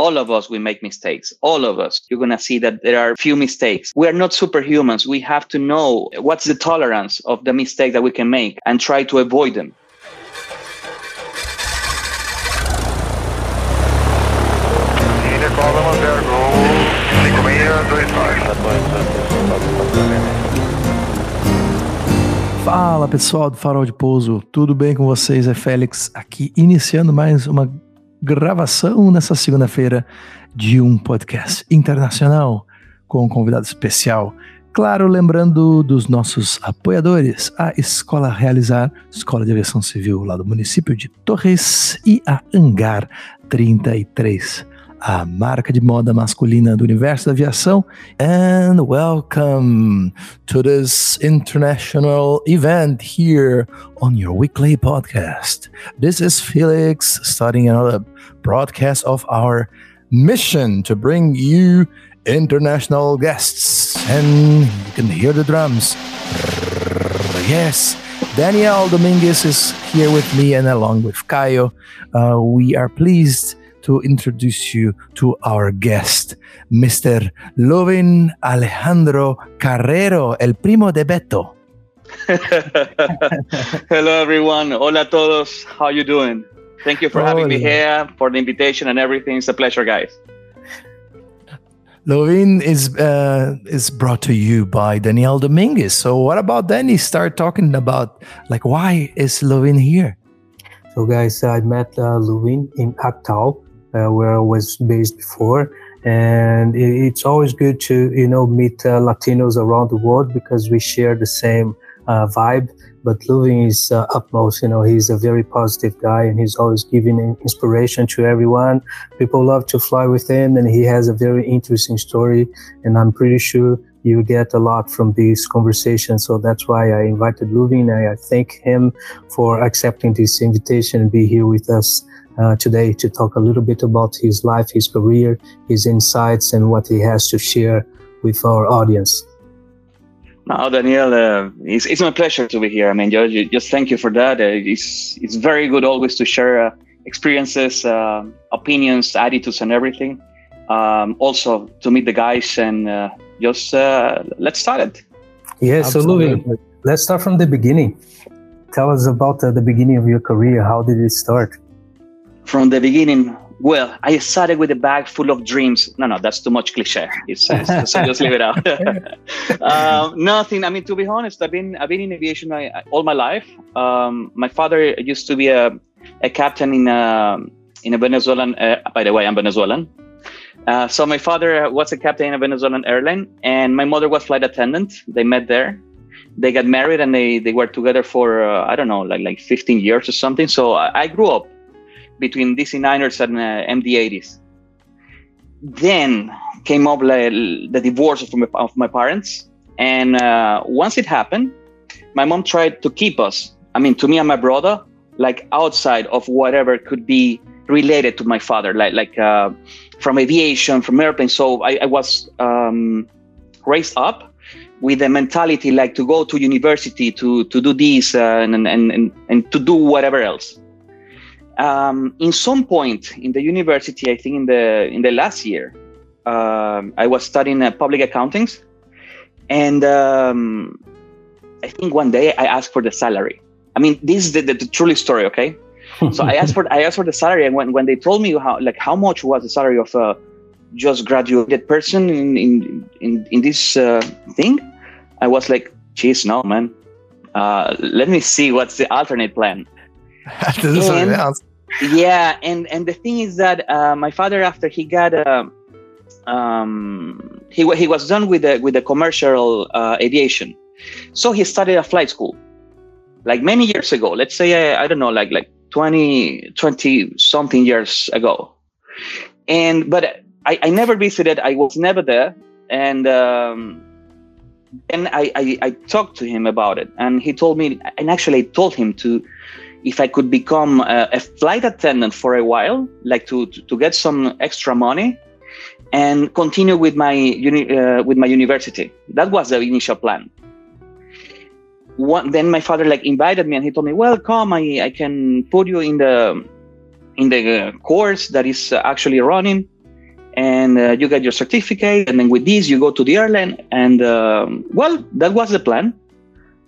all of us we make mistakes. All of us. You're going to see that there are few mistakes. We are not superhumans. We have to know what's the tolerance of the mistake that we can make and try to avoid them. Fala pessoal do Farol de Pouso, tudo bem com vocês? É Félix aqui, iniciando mais uma gravação nessa segunda-feira de um podcast internacional com um convidado especial. Claro, lembrando dos nossos apoiadores, a Escola Realizar, Escola de Aviação Civil lá do município de Torres e a Angar 33 a marca de moda masculina do universo da aviação. And welcome to this international event here on your weekly podcast. This is Felix starting another broadcast of our mission to bring you international guests. And you can hear the drums. Yes. Daniel Dominguez is here with me and along with Caio. Uh, we are pleased to introduce you to our guest, Mr. Lovin Alejandro Carrero, el primo de Beto. Hello, everyone. Hola todos. How you doing? Thank you for having me here, for the invitation and everything. It's a pleasure, guys. Lovin is uh, is brought to you by Daniel Dominguez. So, what about Danny? Start talking about like why is Lovin here? So, guys, I met uh, Lovin in Actal uh, where I was based before. And it's always good to, you know, meet uh, Latinos around the world because we share the same uh, vibe. But Luvin is uh, utmost, you know, he's a very positive guy and he's always giving inspiration to everyone. People love to fly with him and he has a very interesting story. And I'm pretty sure you get a lot from these conversations. So that's why I invited Luvin. I, I thank him for accepting this invitation and be here with us uh, today to talk a little bit about his life, his career, his insights, and what he has to share with our audience. No, Daniel, uh, it's, it's my pleasure to be here. I mean, just, just thank you for that. Uh, it's, it's very good always to share uh, experiences, uh, opinions, attitudes, and everything. Um, also, to meet the guys and uh, just let's start it. Yeah, so Louis, let's start from the beginning. Tell us about the beginning of your career. How did it start? From the beginning, well, I started with a bag full of dreams. No, no, that's too much cliche. It's, it's, so just leave it out. um, nothing. I mean, to be honest, I've been I've been in aviation all my life. Um, my father used to be a, a captain in a in a Venezuelan. Uh, by the way, I'm Venezuelan. Uh, so my father was a captain in a Venezuelan airline, and my mother was flight attendant. They met there. They got married, and they they were together for uh, I don't know, like like 15 years or something. So I, I grew up between DC9ers and uh, MD80s. Then came up like, the divorce of my, of my parents. And uh, once it happened, my mom tried to keep us, I mean, to me and my brother, like outside of whatever could be related to my father, like, like uh, from aviation, from airplanes. So I, I was um, raised up with the mentality like to go to university to to do this uh, and, and, and and to do whatever else um, in some point in the university, I think in the in the last year, um, I was studying uh, public accounting, and um, I think one day I asked for the salary. I mean, this is the, the, the truly story, okay? so I asked for I asked for the salary, and when, when they told me how like how much was the salary of a just graduated person in in in, in this uh, thing, I was like, "Geez, no, man. Uh, let me see what's the alternate plan." and, yeah and and the thing is that uh, my father after he got uh, um, he, he was done with the with the commercial uh, aviation. So he started a flight school like many years ago. Let's say i, I don't know like like 20 20 something years ago. And but I, I never visited i was never there. And um, and I, I, I talked to him about it. And he told me and actually told him to if I could become a, a flight attendant for a while, like to, to, to, get some extra money and continue with my uni, uh, with my university. That was the initial plan. Then my father like invited me and he told me, "Well, come, I, I can put you in the in the uh, course that is actually running." and uh, you get your certificate and then with this you go to the airline and um, well that was the plan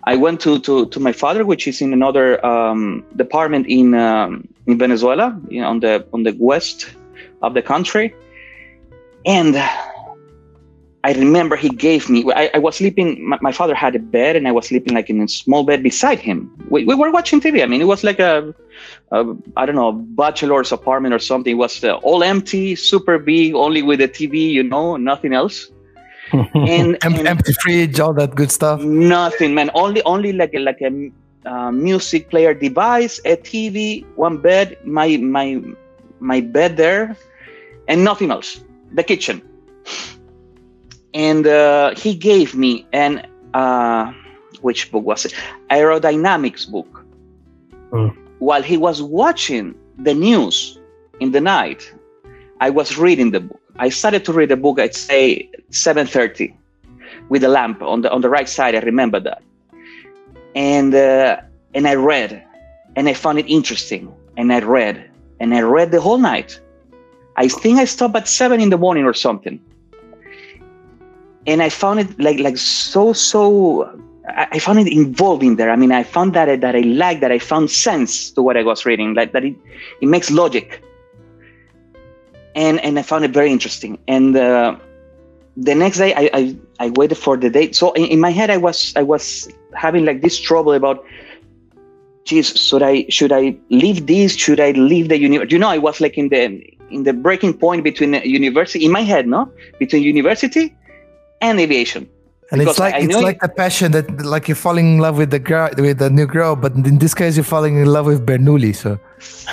i went to, to, to my father which is in another um, department in, um, in venezuela you know, on the on the west of the country and I remember he gave me, I, I was sleeping, my, my, father had a bed and I was sleeping like in a small bed beside him. We, we were watching TV. I mean, it was like a, a I don't know, bachelor's apartment or something. It was uh, all empty, super big, only with a TV, you know, nothing else. And, and, empty fridge, all that good stuff. Nothing, man. Only, only like a, like a uh, music player device, a TV, one bed, my, my, my bed there, and nothing else. The kitchen and uh, he gave me an uh, which book was it aerodynamics book mm. while he was watching the news in the night i was reading the book i started to read the book i'd say 7.30 with a lamp on the on the right side i remember that and uh, and i read and i found it interesting and i read and i read the whole night i think i stopped at 7 in the morning or something and I found it like like so so. I found it involving there. I mean, I found that that I liked that I found sense to what I was reading, like that it it makes logic, and and I found it very interesting. And uh, the next day, I, I I waited for the date. So in, in my head, I was I was having like this trouble about geez, should I should I leave this? Should I leave the university? You know, I was like in the in the breaking point between university in my head, no, between university and aviation. And because it's like I, it's like the passion that like you're falling in love with the girl with the new girl, but in this case you're falling in love with Bernoulli. So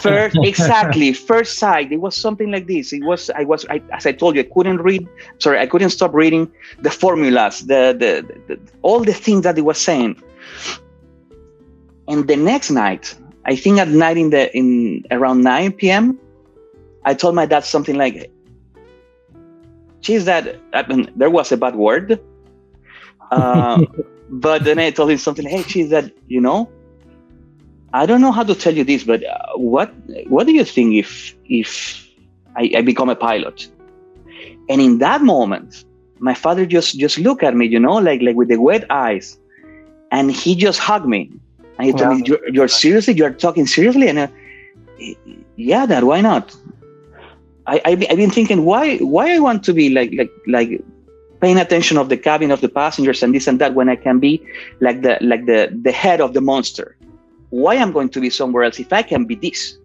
first, exactly, first sight. It was something like this. It was I was I, as I told you, I couldn't read. Sorry, I couldn't stop reading the formulas, the the, the, all the things that he was saying. And the next night, I think at night in the in around 9 p.m., I told my dad something like, she's that I mean, there was a bad word uh, but then i told him something hey she's that you know i don't know how to tell you this but uh, what what do you think if if I, I, become a pilot? And in that moment my father just just looked at me you know like like with the wet eyes and he just hugged me. And he told me you're, you're seriously you're talking seriously? And uh, yeah dad why not? I, I have been thinking why why I want to be like like like paying attention of the cabin of the passengers and this and that when I can be like the like the the head of the monster. Why I'm going to be somewhere else if I can be this?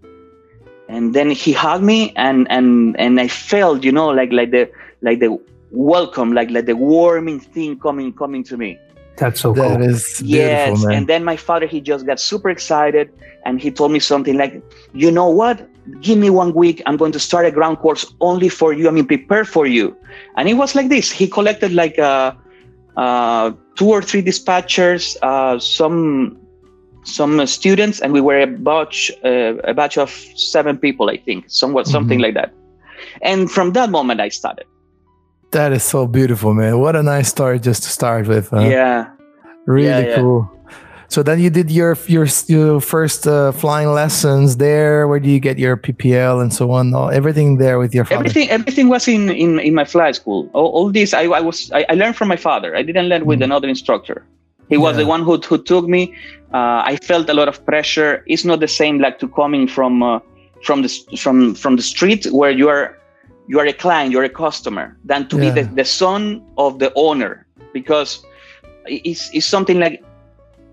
And then he hugged me and and and I felt you know like like the like the welcome like like the warming thing coming coming to me. That's so cool. That is yes. Man. And then my father he just got super excited and he told me something like, you know what? Give me one week i'm going to start a ground course only for you i mean prepare for you. And it was like this. He collected like uh, uh, two or three dispatchers uh, some some students and we were a batch uh, a batch of seven people i think. Somewhat mm-hmm. something like that. And from that moment i started. That is so beautiful man. What a nice story just to start with huh? yeah. Really yeah, yeah. cool so then you did your your, your first uh, flying lessons there. Where do you get your PPL and so on? All, everything there with your father. Everything everything was in in, in my fly school. All, all this I, I was I, I, learned from my father. I didn't learn with mm. another instructor. He was yeah. the one who who took me. Uh, I felt a lot of pressure. It's not the same like to coming from uh, from the from from the street where you are you are a client, you're a customer, than to yeah. be the, the son of the owner because it's, it's something like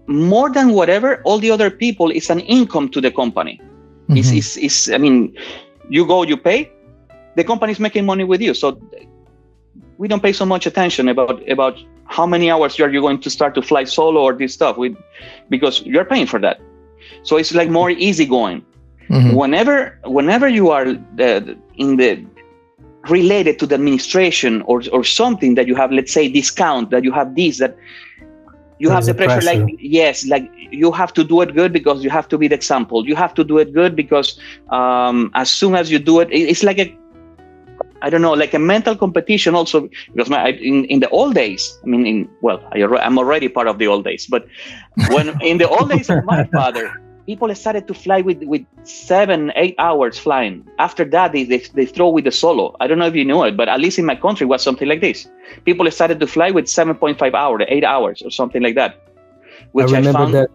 more than whatever all the other people is an income to the company. Mm-hmm. it's, it's, it's, i mean you go you pay the company is making money with you. So we don't pay so much attention about about how many hours are you going to start to fly solo or this stuff with because you're paying for that. So it's like more easy going mm-hmm. whenever whenever you are the, in the related to the administration or or something that you have let's say discount that you have this that you have the pressure, pressure, like yes like you have to do it good because you have to be the example. You have to do it good because um, as soon as you do it it's like a I don't know, like a mental competition also because my, in, in the old days, I mean, in, well, I, am already part of the old days, but when in the old days of my father, people started to fly with, with seven, eight hours flying. After that, they, they, they throw with the solo. I don't know if you know it, but at least in my country, was something like this. People started to fly with 7.5 hours, eight hours, or something like that. Which I remember I that,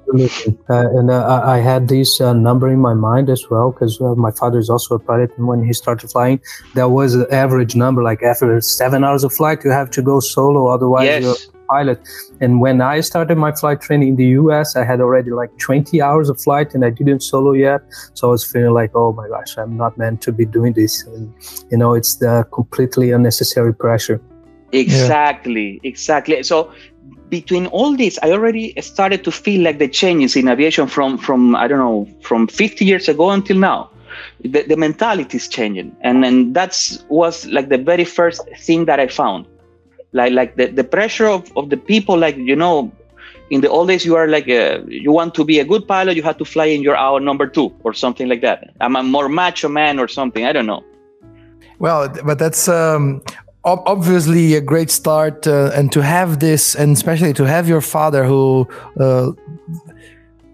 uh, and uh, I had this uh, number in my mind as well because uh, my father is also a pilot. And when he started flying, there was an average number like after seven hours of flight, you have to go solo, otherwise yes. you're a pilot. And when I started my flight training in the US, I had already like 20 hours of flight and I didn't solo yet. So I was feeling like, oh my gosh, I'm not meant to be doing this. And, you know, it's the completely unnecessary pressure. Exactly, yeah. exactly. So between all this, I already started to feel like the changes in aviation from, from I don't know, from 50 years ago until now. The, the mentality is changing. And, and that's was like the very first thing that I found like like the, the pressure of, of the people like you know in the old days you are like a, you want to be a good pilot you have to fly in your hour number two or something like that i'm a more macho man or something i don't know well but that's um, obviously a great start uh, and to have this and especially to have your father who uh,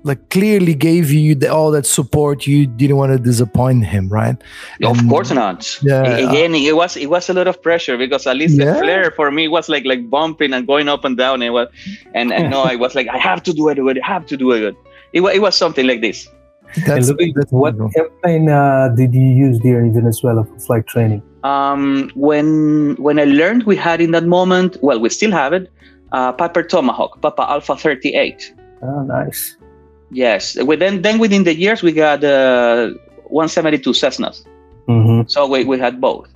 like clearly gave you the, all that support you didn't want to disappoint him right? Of and, course not. Yeah. Again it was it was a lot of pressure because at least yeah. the flare for me was like like bumping and going up and down. And was and, and no i was like i have to do it i have to do it. It, it was something like this. That's, that's what airplane uh, did you use there in venezuela for flight training um, when when i learned we had in that moment well we still have it uh, piper tomahawk papa alpha 38 oh nice Yes. Within then within the years we got uh, 172 Cessnas. Mm-hmm. So we, we had both.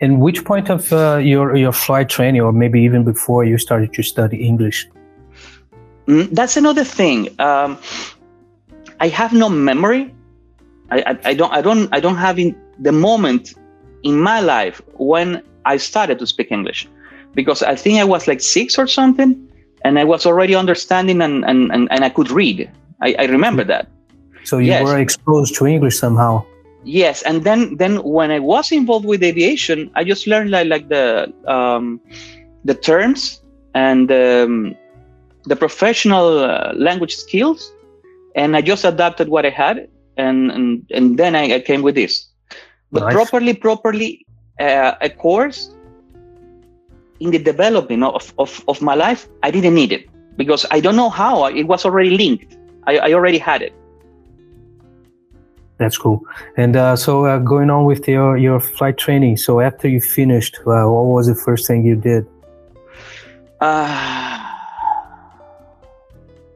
And which point of uh, your your flight training, or maybe even before you started to study English? Mm, that's another thing. Um, I have no memory. I, I, I, don't I don't I don't have in the moment in my life when I started to speak English, because I think I was like six or something, and I was already understanding and and, and, and I could read. I, I remember that. So you yes. were exposed to English somehow. Yes, and then then when I was involved with aviation, I just learned like like the um, the terms and um, the professional uh, language skills, and I just adapted what I had, and and, and then I, I came with this. But nice. properly, properly, uh, a course in the development of, of, of my life, I didn't need it because I don't know how it was already linked. I, I already had it. That's cool. And uh, so, uh, going on with your, your flight training. So, after you finished, uh, what was the first thing you did? Uh,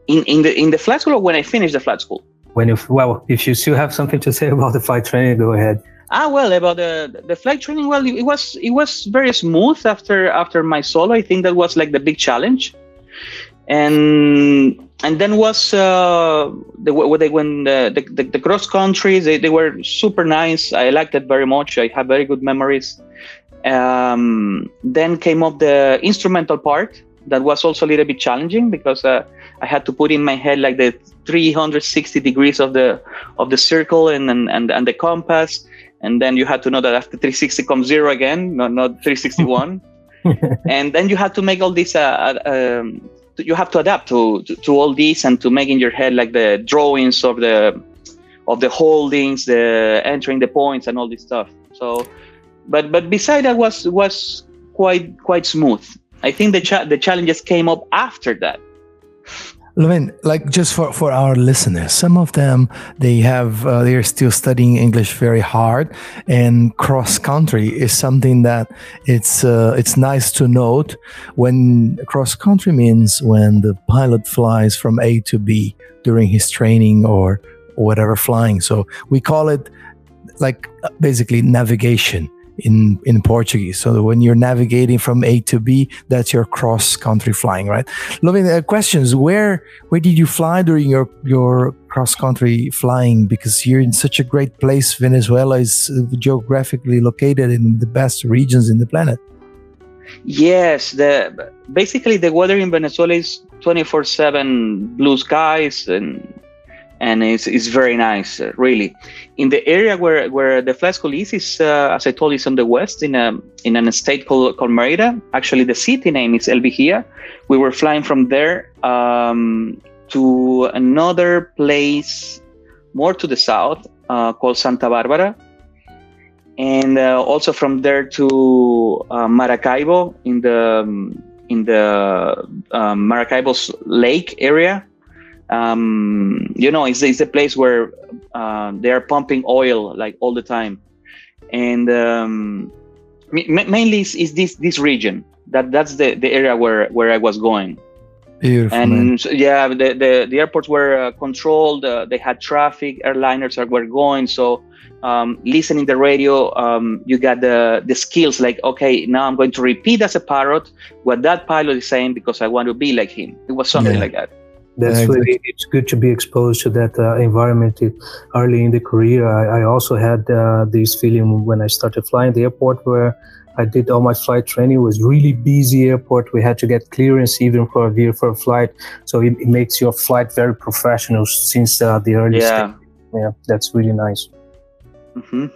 in in the in the flight school, or when I finished the flight school. When you well, if you still have something to say about the flight training, go ahead. Ah, well, about the the flight training. Well, it, was it was very smooth after after my solo. I think that was like the big challenge, and and then was uh, the, they when the, the, the cross country they, they were super nice i liked it very much i have very good memories um, then came up the instrumental part that was also a little bit challenging because uh, i had to put in my head like the 360 degrees of the of the circle and and, and, and the compass and then you had to know that after 360 comes zero again not, not 361 and then you had to make all these uh, uh um, you have to adapt to, to, to all this and to make in your head like the drawings of the of the holdings, the entering the points and all this stuff. So, but but beside that was was quite quite smooth. I think the cha- the challenges came up after that. Levin, like just for, for our listeners, some of them they have uh, they're still studying English very hard, and cross country is something that it's uh, it's nice to note. When cross country means when the pilot flies from A to B during his training or whatever flying. So we call it like basically navigation in in Portuguese. So when you're navigating from A to B, that's your cross country flying, right? Lovin uh, questions. Where where did you fly during your your cross country flying? Because you're in such a great place. Venezuela is uh, geographically located in the best regions in the planet. Yes, the basically the weather in Venezuela is 24/7 blue skies and and it's, it's very nice, uh, really. In the area where, where the school is, is uh, as I told you, it's on the west in a in an state called, called Merida. Actually, the city name is El Vigía. We were flying from there um, to another place. more to the south uh, called Santa Barbara. And uh, also from there to uh, Maracaibo in the um, in the um, Maracaibo's lake area. Um, you know, it's, it's a place where uh, they are pumping oil like all the time, and um, mainly is, is this this region that that's the, the area where where I was going. Beautiful. And so, yeah, the, the, the airports were uh, controlled. Uh, they had traffic. Airliners are, were going. So um, listening the radio, um, you got the the skills. Like, okay, now I'm going to repeat as a parrot what that pilot is saying because I want to be like him. It was something yeah. like that. That's yeah, really it's good to be exposed to that uh, environment early in the career. I, I also had uh, this feeling when I started flying the airport where I did all my flight training. It was really busy airport. We had to get clearance even for a veer for a flight. So it, it, makes your flight very professional since uh, the early yeah. stage. Yeah, that's really nice. Mm-hmm.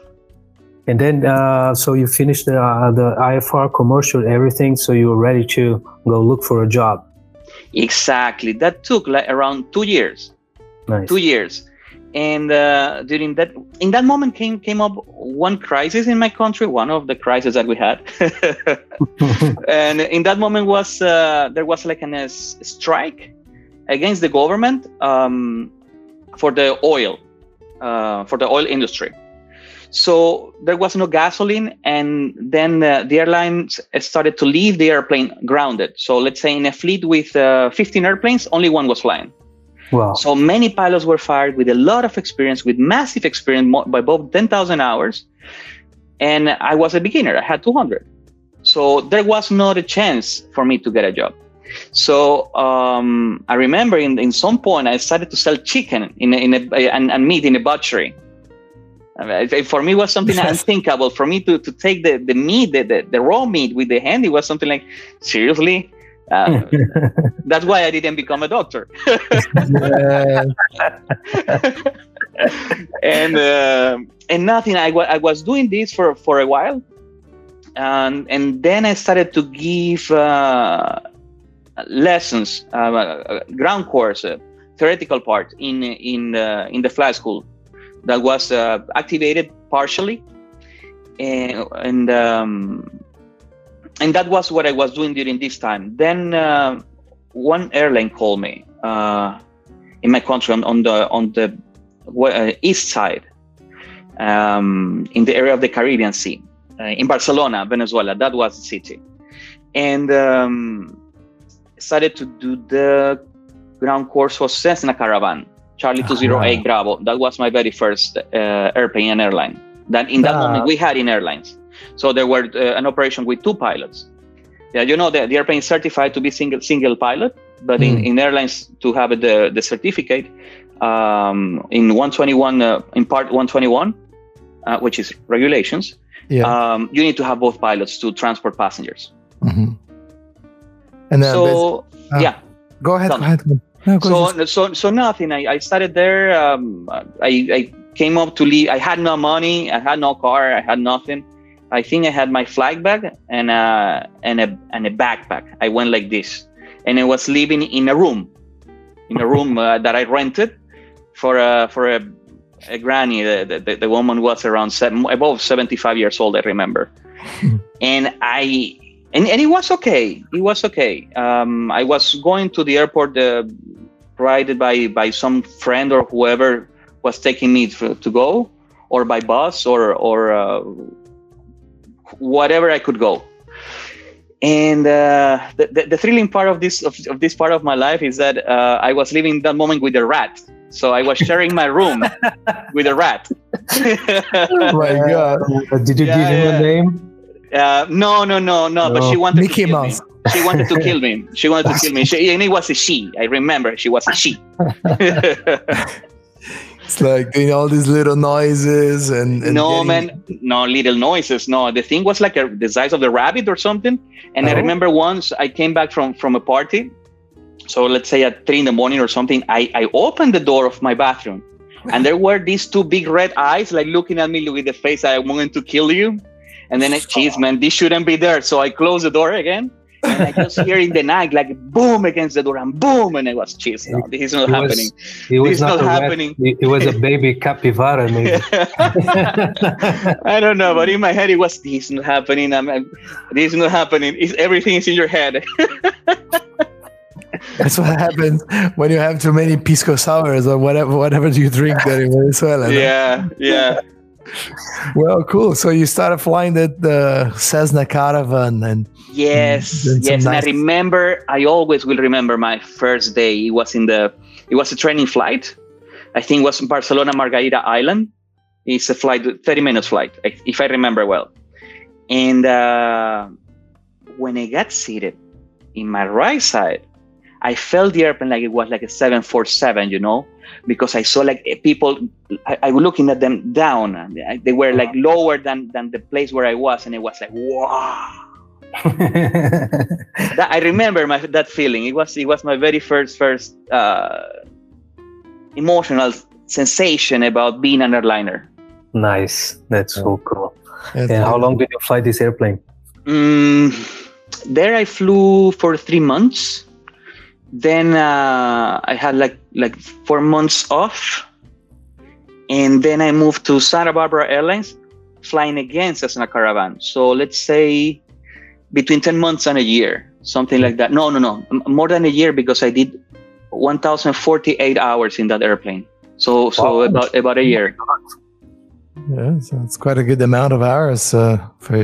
And then, uh, so you finished the, uh, the IFR commercial, everything. So you were ready to go look for a job. Exactly. That took like around two years. Nice. Two years and uh, during that in that moment came came up one crisis in my country one of the crises that we had and in that moment was uh, there was like a strike against the government um, for the oil uh, for the oil industry so there was no gasoline and then uh, the airlines started to leave the airplane grounded so let's say in a fleet with uh, 15 airplanes only one was flying Wow. So many pilots were fired with a lot of experience, with massive experience by both 10,000 hours. And I was a beginner, I had 200. So there was not a chance for me to get a job. So um, I remember in, in some point I started to sell chicken in a, in a, and, and meat in a butchery. For me, it was something unthinkable. For me to, to take the, the meat, the, the, the raw meat with the hand, it was something like, seriously? Uh, that's why I didn't become a doctor. and uh, and nothing. I, I was doing this for, for a while, and and then I started to give uh, lessons, uh, ground course, theoretical part in in in the flight school that was uh, activated partially, and and um, and that was what I was doing during this time. Then uh, one airline called me uh, in my country on, on the on the uh, east side, um, in the area of the Caribbean Sea, uh, in Barcelona, Venezuela. That was the city, and um, started to do the ground course for Cessna Caravan, Charlie Two Zero Eight Bravo. That was my very first uh, airplane and airline. That in that ah. moment we had in airlines. So there were uh, an operation with two pilots. Yeah, you know the, the airplane is certified to be single single pilot, but mm. in, hmm. in airlines to have the the certificate um, in 121 uh, in part 121, uh, which is regulations. Yeah. Um, you need to have both pilots to transport passengers. Mm-hmm. And then so uh, yeah, go ahead. Go ahead. No, so, so so nothing. I, I started there. Um, I, I came up to leave. I had no money. I had no car. I had nothing. I think I had my flag bag and a and a and a backpack. I went like this, and I was living in a room, in a room uh, that I rented for a for a, a granny. The, the, the woman was around seven, above seventy five years old. I remember, and I and, and it was okay. It was okay. Um, I was going to the airport, uh, provided by by some friend or whoever was taking me to, to go, or by bus or or. Uh, whatever I could go. And uh, the, the, the, thrilling part of this of, of, this part of my life is that uh, I was living that moment with a rat. So I was sharing my room with a rat. oh my god! Did you yeah, give him yeah. a name? Uh, no, no, no, no. But she wanted Mickey to kill Mouse. me. She wanted to kill me. She wanted to kill me. She, and it was a she. I remember she was a she. It's like doing all these little noises and, and no getting... man, no little noises. No, the thing was like a, the size of the rabbit or something. And oh. I remember once I came back from from a party. So let's say at three in the morning or something, I, I opened the door of my bathroom and there were these two big red eyes like looking at me with the face I wanted to kill you. And then, geez, man, this shouldn't be there. So I close the door again and and I just hear in the night like boom against the door and boom, and I was cheese. No, this is not It happening. Was, it was This is not a rat, happening. It, it was a baby capybara, maybe. I don't know, but in my head it was this is not happening. I'm, I'm- this is not happening. It's, everything is in your head. That's what happens when you have too many pisco sours or whatever whatever you drink there in Venezuela. no? yeah, yeah. Well, cool. So you started flying the, the Cessna Caravan and Yes, some yes. And I remember, I always will remember my first day. It was in the, it was a training flight. I think it was in Barcelona Margarita Island. It's a flight, 30 minutes flight, if if I remember well. And uh, when I got seated in my right side, I felt the airplane like it was like a 747, you know, because I saw like eh, people, I, I was looking at them down. and I- They were like lower than, than the place where I was. And it was like, wow that I remember my that feeling. It was it was my very first first uh, emotional sensation about being an airliner. nice. That's so cool. That's And how long did you fly this airplane? Mm, there I flew for three months. Then uh, I had like like four months off, and then I moved to Santa Barbara Airlines, flying again Cessna Caravan. So let's say between ten months and a year, something like that. No, no, no, more than a year because I did 1,048 hours in that airplane. So so Wow. about about a year. Yeah, so it's quite a good amount of hours. Uh, for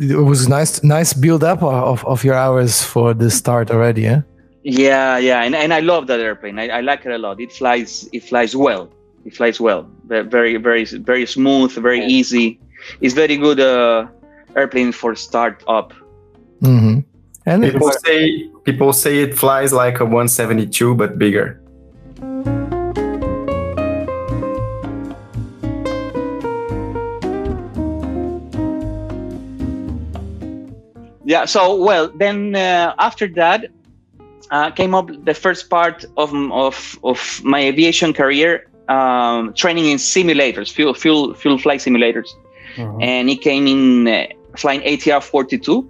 it was nice, nice build up of, of your hours for the start already. Yeah. Yeah, yeah, and, and I love that airplane. I, I like it a lot. It flies it flies well. It flies well. Very very very smooth, very Yeah. easy. It's very good uh, airplane for start up. Mm-hmm. And People was, say people say it flies like a 172 but bigger. Yeah. So well, then uh, after that uh, came up the first part of of of my aviation career, um, training in simulators, fuel fuel full flight simulators. Mhm. and he came in uh, flying ATR 42.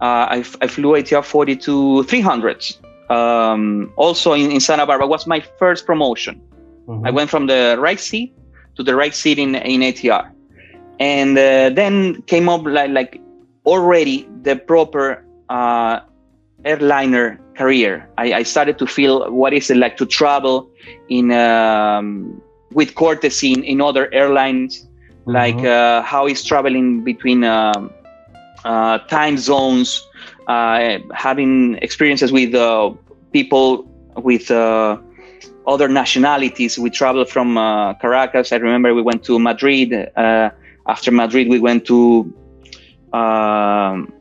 Uh, I, flew ATR 42 300s. Um, also in, in Santa Barbara was my first promotion. Mhm. I went from the right seat to the right seat in, in ATR. And uh, then came up like, like already the proper uh, airliner career. I, I started to feel what is it like to travel in um, with courtesy in, in other airlines like Mhm. uh, how he's traveling between um, uh, time zones, uh, having experiences with uh, people with uh, other nationalities. We traveled from uh, Caracas. I remember we went to Madrid. Uh, after Madrid, we went to um,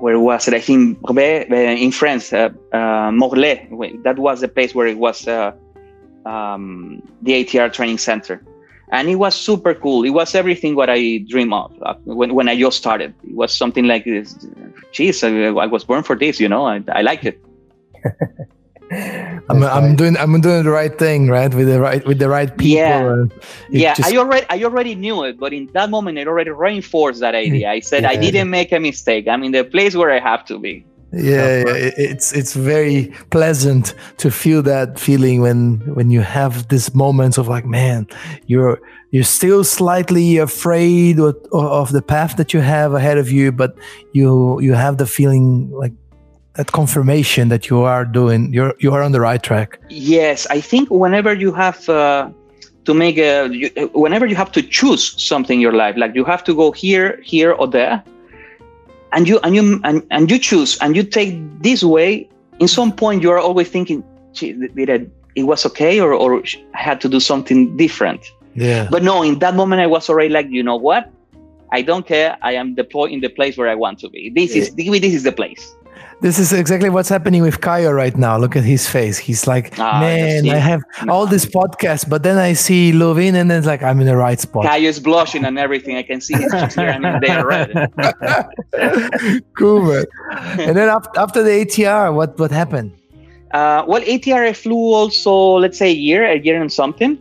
where was think uh, in France, uh, uh, Morlaix. That was the place where it was uh, um, the ATR training center and it was super cool. It was everything what I dream of uh, when, when I just started. It was something like this. Geez, I, I was born for this. You know, I, I like it. I'm, That's I'm doing I'm doing the right thing, right? With the right with the right people. Uh, yeah. yeah, just- I already I already knew it, but in that moment, it already reinforced that idea. I said I didn't make a mistake. I'm in the place where I have to be. yeah, yeah, it's it's very pleasant to feel that feeling when when you have these moments of like man you're you're still slightly afraid of, of the path that you have ahead of you but you you have the feeling like that confirmation that you are doing you're you are on the right track Yes, I think whenever you have uh, to make a, you, whenever you have to choose something in your life, like you have to go here, here, or there, and you and you and, and you choose and you take this way. In some point, you are always thinking, "Gee, did I, it was okay, or or I had to do something different. yeah But no, in that moment, I was already like, you know what? I don't care. I am deployed in the place where I want to be. This is this is the place. This is exactly what's happening with Caio right now. Look at his face. He's like, Ah, man, I have all these podcasts, but then I see Lovin and then it's like, I'm in the right spot. Caio is blushing and everything. I can see his cheeks here and there red. cool, man. And then after, after the ATR, what, what happened? Uh, well, ATR I flew also, let's say a year, a year and something.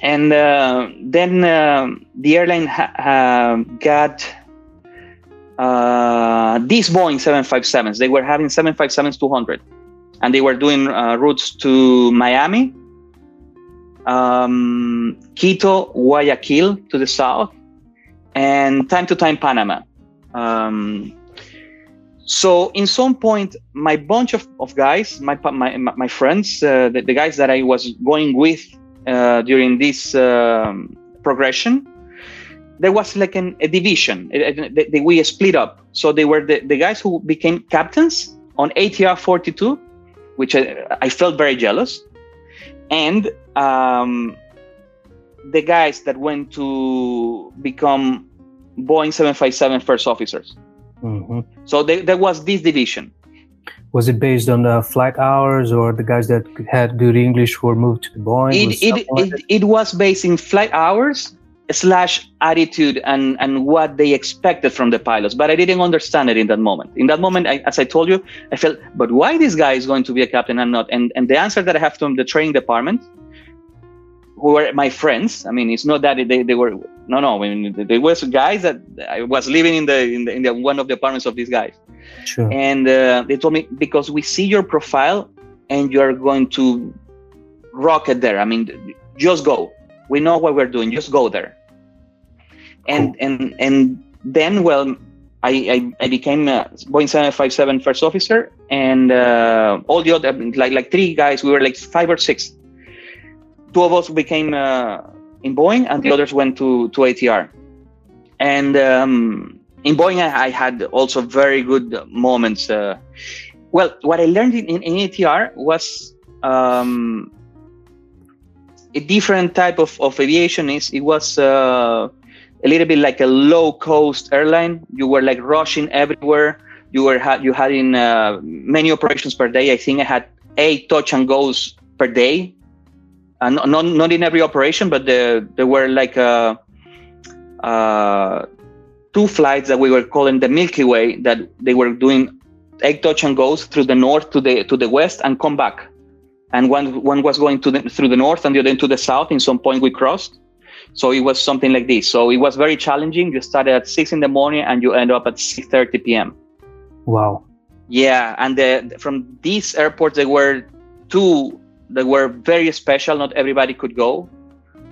And uh, then um the airline ha- uh, got uh, these Boeing 757s. They were having 757s 200, and they were doing uh, routes to Miami, um, Quito, Guayaquil to the south, and time to time Panama. Um, so in some point, my bunch of, of guys, my my my friends, uh, the, the, guys that I was going with uh, during this um, progression, there was like an, a division. It, it, we split up. So they were the, the guys who became captains on ATR 42, which I, I felt very jealous, and um, the guys that went to become Boeing 757 first officers. Mm-hmm. So they, there was this division. Was it based on the flight hours or the guys that had good English were moved to Boeing? It, it, like it, it, was based in flight hours slash attitude and, and what they expected from the pilots. But I didn't understand it in that moment. In that moment, I, as I told you, I felt, but why this guy is going to be a captain and not? And, and the answer that I have from the training department who were my friends. I mean, it's not that they, they were no no. I mean, there was guys that I was living in the in, the, in the, one of the apartments of these guys, sure. and uh, they told me because we see your profile and you are going to rock it there. I mean, just go. We know what we're doing. Just go there. And cool. and and then well. I, I, I, became a Boeing 757 first officer, and uh, all the other like like three guys. We were like five or six two of us became uh, in Boeing, and the others went to to ATR. And um, in Boeing, I, I, had also very good moments. Uh, well, what I learned in, in ATR was um, a different type of, of aviation. Is it was uh, a little bit like a low cost airline. You were like rushing everywhere. You were had you had in uh, many operations per day. I think I had eight touch and goes per day and uh, not not in every operation, but the, there were like uh, uh, two flights that we were calling the Milky Way that they were doing egg touch and goes through the north to the to the west and come back. And one one was going to the, through the north and the other to the south. In some point we crossed. So it was something like this. So it was very challenging. You started at six in the morning and you end up at six thirty p.m. Wow. Yeah, and the, from these airports there were two that were very special. Not everybody could go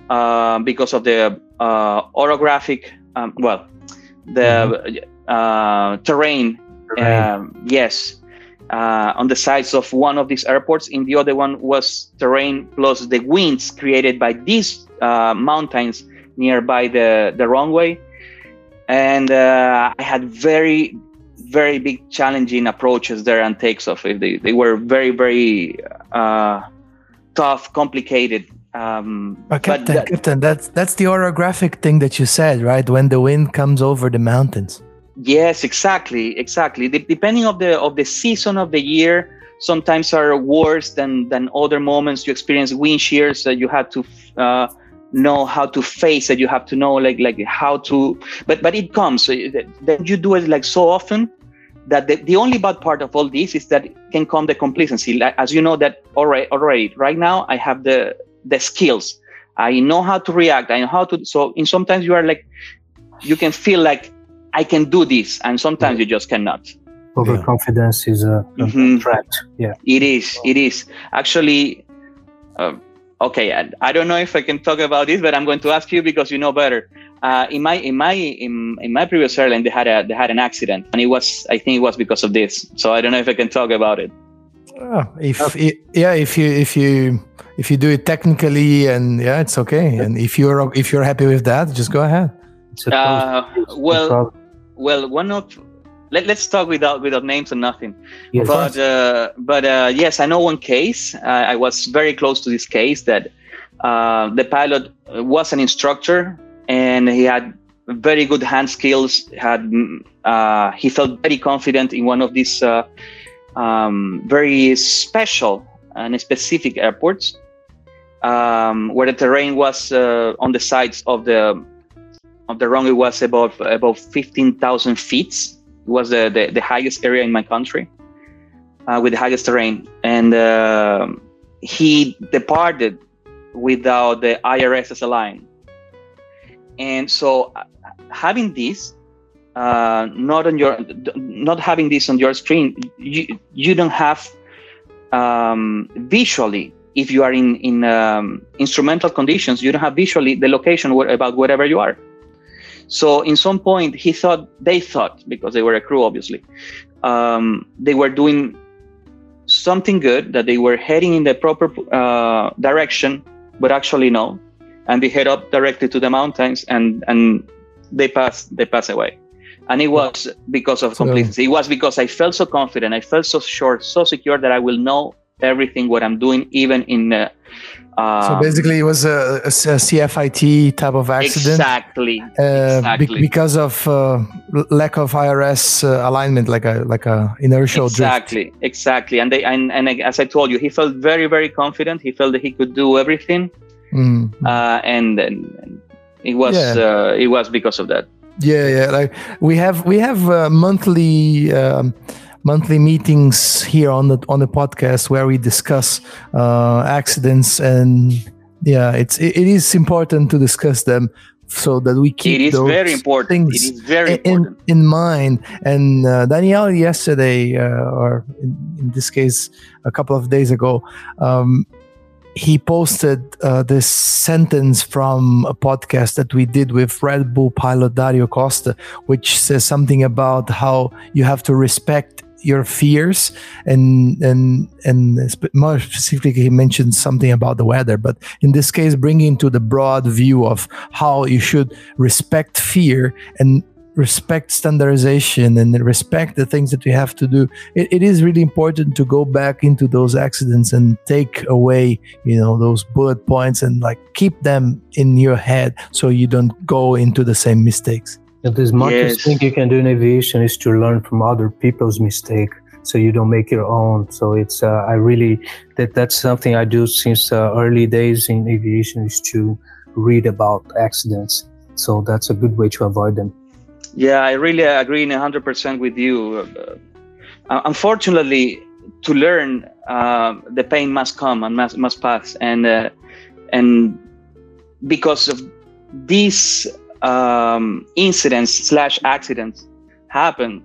uh, because of the uh, orographic, um, well, the mm-hmm. uh, terrain. Um, yes, uh, on the sides of one of these airports. In the other one was terrain plus the winds created by these uh, mountains nearby the the runway, and uh, I had very very big challenging approaches there and takes off. They, they were very very uh, tough, complicated. Um, but Captain, that, Captain, that's that's the orographic thing that you said, right? When the wind comes over the mountains. Yes, exactly, exactly. De- depending of the of the season of the year, sometimes are worse than than other moments. You experience wind shears that you have to uh, know how to face it. You have to know like like how to. But but it comes. Then you do it like so often that the, the only bad part of all this is that can come the complacency. Like, as you know that already, already right now I have the the skills. I know how to react. I know how to. So in sometimes you are like, you can feel like I can do this, and sometimes you just cannot. Overconfidence yeah. is a, a mm-hmm. threat. Yeah, it is. It is actually. Uh, okay, I, I, don't know if I can talk about this, but I'm going to ask you because you know better. Uh, in my in my in, in my previous airline, they had a they had an accident, and it was I think it was because of this. So I don't know if I can talk about it. Oh, if it, yeah, if you if you if you do it technically and yeah, it's okay. And if you're if you're happy with that, just go ahead. Uh, well, well, one of let, us talk without without names and nothing. Yes. But uh, but uh, yes, I know one case. Uh, I was very close to this case that uh, the pilot was an instructor and he had very good hand skills. Had uh, he felt very confident in one of these uh, um, very special and specific airports, um, where the terrain was uh, on the sides of the the runway was above above fifteen thousand feet. It was the, the, the highest area in my country uh, with the highest terrain, and uh, he departed without the IRS as a line. And so uh, having this uh, not on your not having this on your screen you you don't have um, visually if you are in in um, instrumental conditions you don't have visually the location where, about wherever you are so in some point he thought they thought because they were a crew obviously um, they were doing something good that they were heading in the proper uh, direction but actually no and they head up directly to the mountains and and they pass they pass away and it was because of complacency. it was because I felt so confident, I felt so sure, so secure that I will know everything what I'm doing, even in. Uh, um, so basically, it was a, a, CFIT type of accident. Exactly. Uh, exactly. Be- because of uh, lack of IRS uh, alignment, like a like a inertial exactly, drift. Exactly, and they and, and as I told you, he felt very very confident. He felt that he could do everything, mm. and, and, it was yeah. Uh, it was because of that. Yeah, yeah. Like we have we have uh, monthly um, monthly meetings here on the on the podcast where we discuss uh, accidents and yeah, it's it, it is important to discuss them so that we keep it is those very important things it is very in, important. in mind and uh, danielle yesterday uh, or in, in, this case a couple of days ago um, he posted uh, this sentence from a podcast that we did with Red Bull pilot Dario Costa, which says something about how you have to respect your fears and and and more specifically he mentioned something about the weather but in this case bringing to the broad view of how you should respect fear and respect standardization and respect the things that we have to do it, it is really important to go back into those accidents and take away you know those bullet points and like keep them in your head so you don't go into the same mistakes and the smartest yes. thing you can do in aviation is to learn from other people's mistake so you don't make your own so it's uh, i really that that's something i do since uh, early days in aviation is to read about accidents so that's a good way to avoid them yeah, I really agree 100% with you. Uh, unfortunately, to learn, uh, the pain must come and must, must pass. And, uh, and because of these um, incidents slash accidents happen,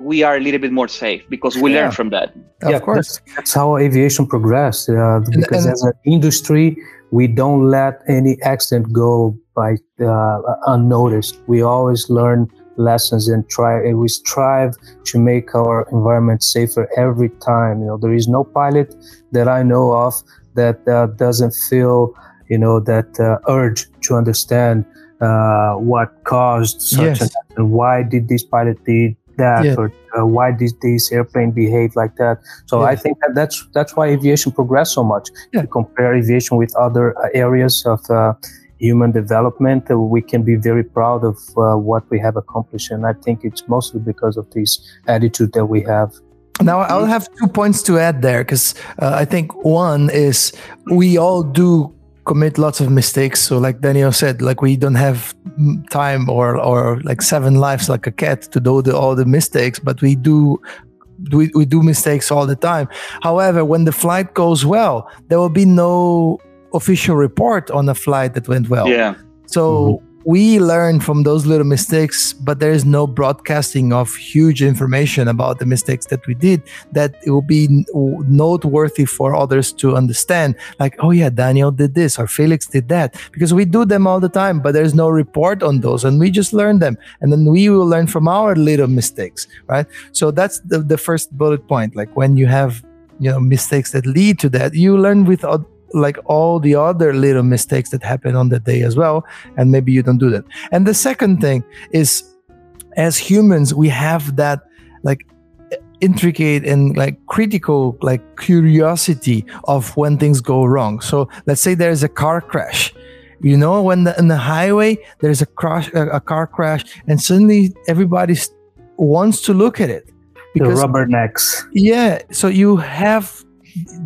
we are a little bit more safe because we yeah. learn from that. Yeah, of course. That's, that's how aviation progressed. Uh, because and, and, as an industry, we don't let any accident go by uh, unnoticed. We always learn lessons and try. And we strive to make our environment safer every time. You know, there is no pilot that I know of that uh, doesn't feel, you know, that uh, urge to understand uh, what caused such yes. and why did this pilot did that yeah. or uh, why did this airplane behave like that so yeah. i think that that's that's why aviation progressed so much yeah. compare aviation with other uh, areas of uh, human development, uh, we can be very proud of uh, what we have accomplished. And I think it's mostly because of this attitude that we have. Now, I'll have two points to add there because uh, I think one is we all do commit lots of mistakes. So, like Daniel said, like we don't have time or or like seven lives like a cat to do the, all the mistakes, but we do we, we do mistakes all the time. However, when the flight goes well, there will be no official report on a flight that went well. Yeah. So mm-hmm. We learn from those little mistakes, but there is no broadcasting of huge information about the mistakes that we did that it will be noteworthy for others to understand. Like, oh yeah, Daniel did this or Felix did that because we do them all the time, but there's no report on those and we just learn them. And then we will learn from our little mistakes, right? So that's the, the first bullet point. Like when you have you know mistakes that lead to that you learn with like all the other little mistakes that happen on the day as well and maybe you don't do that. And the second thing is as humans we have that like intricate and like critical like curiosity of when things go wrong. So let's say there's a car crash. You know when the, in the highway there's a crash a, a car crash and suddenly everybody wants to look at it. Because the rubbernecks. Yeah so you have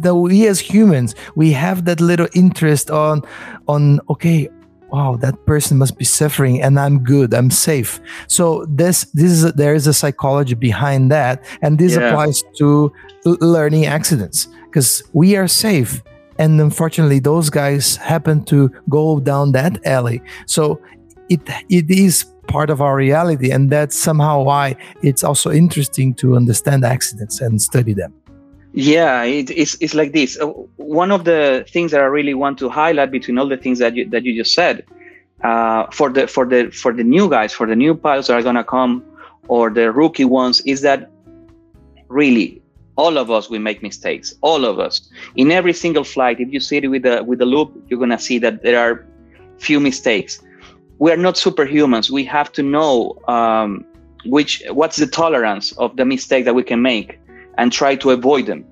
that we as humans we have that little interest on on okay wow that person must be suffering and i'm good i'm safe so this this is a, there is a psychology behind that and this yeah. applies to learning accidents because we are safe and unfortunately those guys happen to go down that alley so it it is part of our reality, and that's somehow why it's also interesting to understand accidents and study them. Yeah, it, it's it's like this. Uh, one of the things that I really want to highlight between all the things that you that you just said, uh, for the for the for the new guys, for the new pilots that are gonna come, or the rookie ones, is that really all of us we make mistakes. All of us. In every single flight if you sit with the with the loop you're going to see that there are few mistakes. We are not superhumans. We have to know um, which what's the tolerance of the mistake that we can make and try to avoid them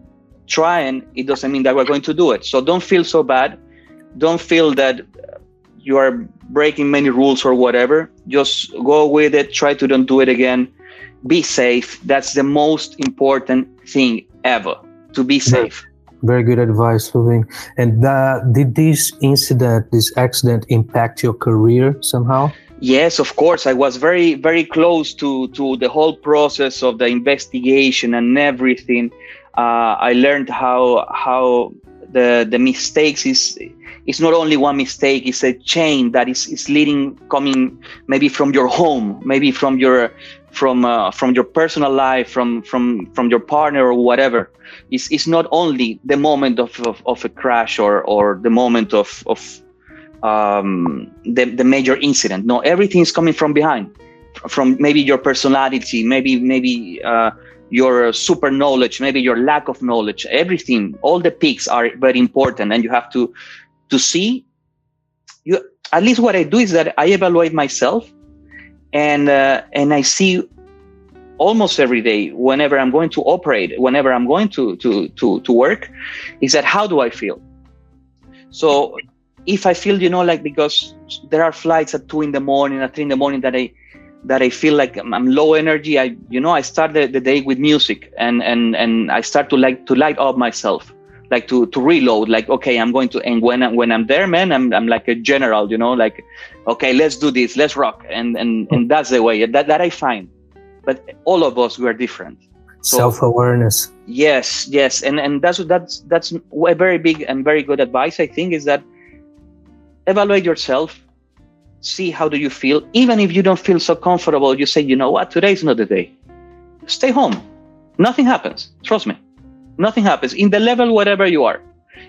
Trying, it doesn't mean that we're going to do it so don't feel so bad don't feel that you are breaking many rules or whatever just go with it try to don't do it again be safe. That's the most important thing ever to be safe. Very good advice, Lovin. And uh, did this incident, this accident, impact your career somehow? Yes, of course. I was very, very close to to the whole process of the investigation and everything. Uh, I learned how how the the mistakes is it's not only one mistake it's a chain that is, is leading coming maybe from your home maybe from your from uh, from your personal life from from from your partner or whatever it's, it's not only the moment of, of, of a crash or or the moment of of um, the, the major incident. No everything is coming from behind from maybe your personality maybe maybe uh, your super knowledge maybe your lack of knowledge. Everything all the peaks are very important and you have to to see. You at least what i do is that i evaluate myself and uh, and I see almost every day whenever I'm going to operate, whenever I'm going to to to to work, is that how do I feel? So if I feel, you know, like because there are flights at two in the morning, at three in the morning that I that I feel like I'm low energy, I you know I start the, the day with music and and and I start to like to light up myself like to to reload like okay i'm going to and when i'm when i'm there man i'm, I'm like a general you know like okay let's do this let's rock. And and and hmm. that's the way that, that i find. But all of us we are different. So, self-awareness. Yes yes. And and that's that's that's a very big and very good advice i think is that evaluate yourself see how do you feel. Even if you don't feel so comfortable you say you know what? Today is not the day. Stay home. Nothing happens. Trust me. Nothing happens. In the level whatever you are.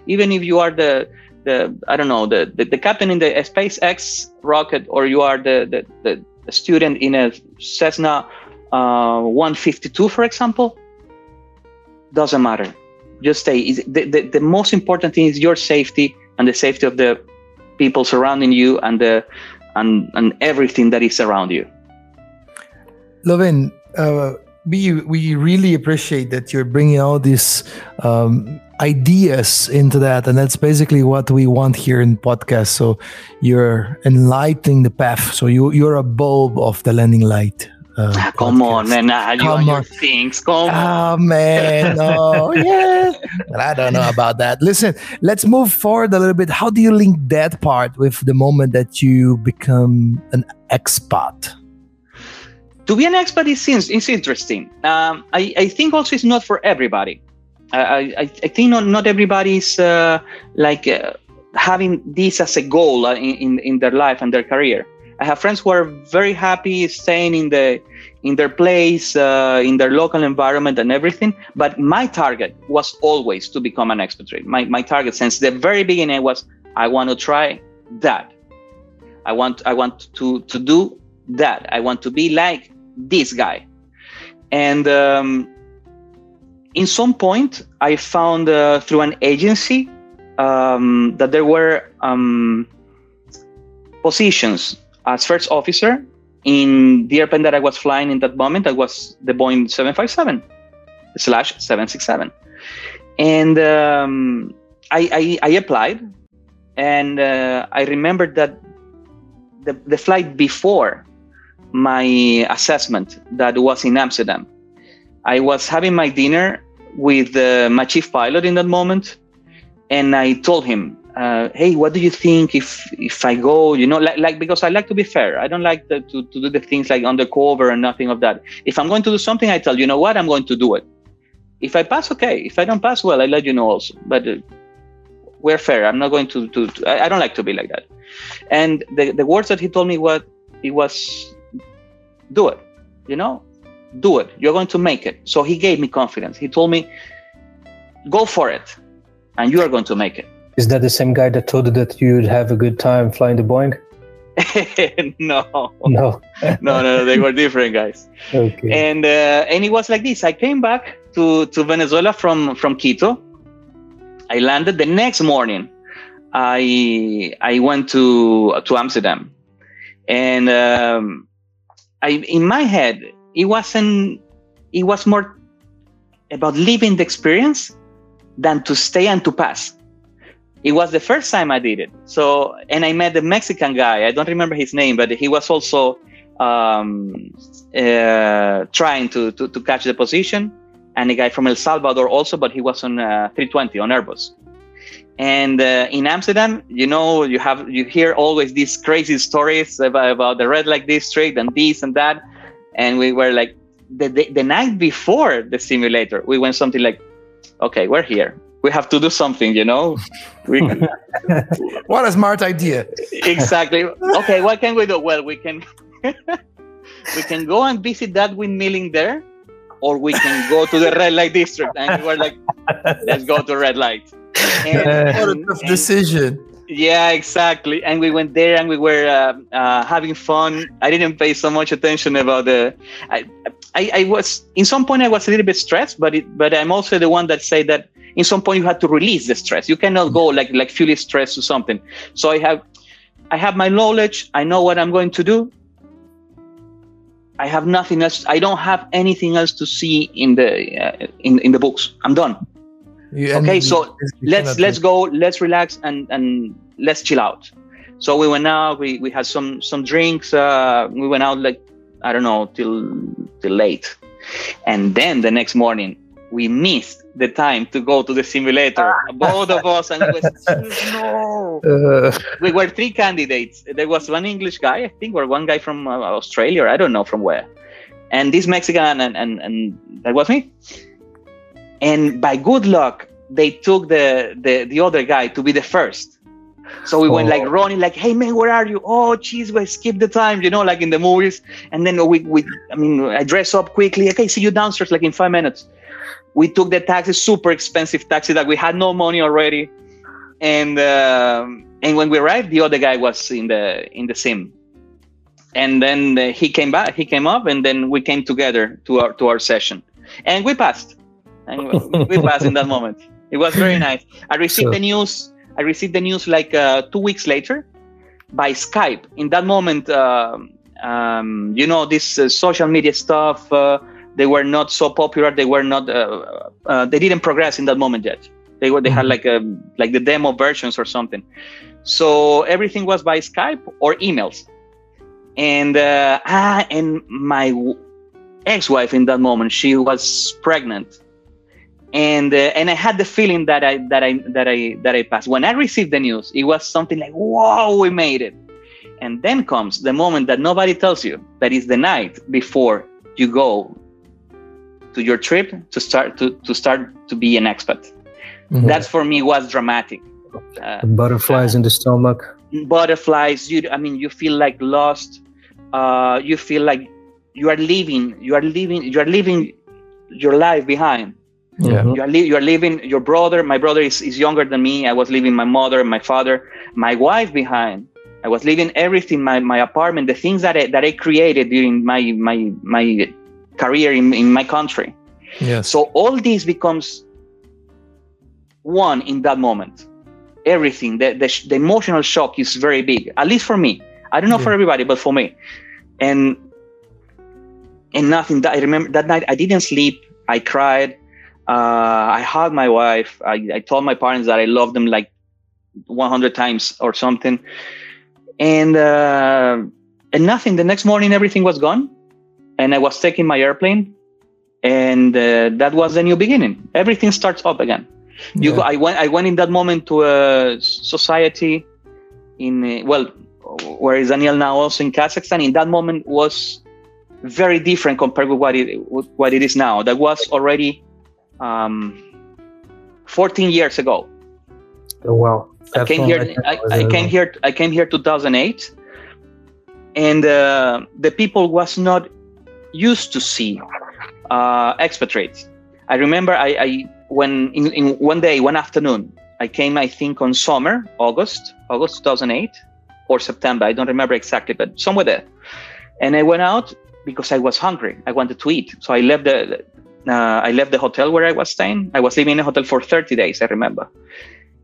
Even if you are the the i don't know the the, the captain in the spacex rocket or you are the the, the student in a cessna uh, 152 for example doesn't matter. Just stay. The, the, the most important thing is your safety and the safety of the people surrounding you and the and and everything that is around you Lovin, uh, we we really appreciate that you're bringing all these um, ideas into that, and that's basically what we want here in podcast. So you're enlightening the path. So you you're a bulb of the landing light. Uh, ah, come podcast. on, man! Ah, you come on. things. Come on. Oh man! Oh yeah. but I don't know about that. Listen, let's move forward a little bit. How do you link that part with the moment that you become an expat? to be an expert is, is interesting. Um, I, I think also it's not for everybody. I, I, I think not, not everybody is uh, like uh, having this as a goal uh, in, in, in their life and their career. I have friends who are very happy staying in the in their place, uh, in their local environment, and everything. But my target was always to become an expatriate. My my target since the very beginning was I want to try that. I want I want to to do that. I want to be like this guy. And um, in some point, I found uh, through an agency um, that there were um, positions as first officer in the airplane that I was flying in that moment. That was the Boeing 757 slash 767. And um, I, I, I, applied, and uh, I remembered that the, the flight before my assessment that was in Amsterdam. I was having my dinner with uh, my chief pilot in that moment, and I told him, uh, "Hey, what do you think if if I go? You know, like, like because I like to be fair. I don't like the, to to do the things like undercover and nothing of that. If I'm going to do something, I tell you know what I'm going to do it. If I pass, okay. If I don't pass, well, I let you know also. But uh, we're fair. I'm not going to to. to I, I, don't like to be like that. And the the words that he told me what it was do it. You know, do it. You're going to make it. So he gave me confidence. He told me, go for it, and you are going to make it. Is that the same guy that told you that you'd have a good time flying the Boeing? no, No. no, no, they were different guys. Okay. And uh, and it was like this. I came back to to Venezuela from from Quito. I landed the next morning. I I went to to Amsterdam, and um, I in my head it wasn't. It was more about living the experience than to stay and to pass. It was the first time I did it. So, and I met the Mexican guy. I don't remember his name, but he was also um, uh, trying to, to to catch the position, and a guy from El Salvador also, but he was on uh, 320 on Airbus. And uh, in Amsterdam, you know, you have you hear always these crazy stories about, about the red light district and this and that. And we were like, the, the the night before the simulator, we went something like, okay, we're here. We have to do something, you know. We, What a smart idea. exactly. Okay, what can we do? Well, we can we can go and visit that windmilling there, or we can go to the red light district. And we were like, let's go to red light. And- What a tough and- decision. yeah, exactly. And we went there and we were uh, uh, having fun. I didn't pay so much attention about the. I, I, I was in some point I was a little bit stressed, but it, but I'm also the one that say that in some point you have to release the stress. You cannot go like like fully stressed or something. So I have I have my knowledge. I know what I'm going to do. I have nothing else. I don't have anything else to see in the uh, in in the books. I'm done You- okay so let's let's go let's relax and and let's chill out so we went out we we had some some drinks uh we went out like i don't know till till late and then the next morning we missed the time to go to the simulator both of us and was no Uh, we were three candidates. There was one English guy, I think, or one guy from uh, Australia, or I don't know from where, and this Mexican, and, and and that was me. And by good luck, they took the the the other guy to be the first. So we went like Oh. running, like, "Hey man, where are you? Oh, jeez, we skip the time, you know, like in the movies." And then we we, I mean, I dress up quickly. Okay, see you downstairs, like in five minutes. We took the taxi, super expensive taxi that we had no money already and um, and when we arrived, the other guy was in the in the sim, and then uh, he came back. He came up, and then we came together to our to our session, and we passed, and we- passed in that moment. It was very nice. I received So- the news. I received the news like uh, two weeks later by Skype. In that moment, um, um, you know, this uh, social media stuff. They were not so popular. They were not. Uh, uh, they didn't progress in that moment yet. They were. They had Mhm. like a like the demo versions or something. So everything was by Skype or emails. And uh, ah, and my ex-wife in that moment, she was pregnant, and uh, and I had the feeling that I that I that I that I passed. When I received the news, it was something like, "Whoa, we made it!" And then comes the moment that nobody tells you. That is the night before you go to your trip to start to to start to be an expat. Mhm. That's for me was dramatic. Uh, butterflies in the stomach. butterflies you i mean you feel like lost uh you feel like you are leaving you are leaving you are leaving your life behind Yeah. You are, li- you are leaving your brother my brother is, is younger than me i was leaving my mother my father my wife behind i was leaving everything my, my apartment the things that I, that I created during my my my career in, in my country Yes. so all this becomes one in that moment. Everything, the, the, the emotional shock is very big, at least for me. I don't know for everybody, but for me. And and nothing. That I remember that night I didn't sleep. I cried. Uh, I hugged my wife. I, I told my parents that I loved them like 100 times or something. And uh, and nothing. The next morning, everything was gone, and I was taking my airplane and uh, that was the new beginning. Everything starts up again. You, Yeah. go, I went, I went in that moment to a society in uh, well, where is Daniel now? Also in Kazakhstan. In that moment was very different compared with what it what it is now. That was already um, 14 years ago. Oh, wow. I came here. I, I a- came here. I came here 2008, and uh, the people was not used to see uh, expatriates. I remember I, I when in, in one day, one afternoon, I came, I think, on summer, August, August 2008 or September. I don't remember exactly, but somewhere there. And I went out because I was hungry. I wanted to eat. So I left the uh, I left the hotel where I was staying. I was living in a hotel for 30 days. I remember.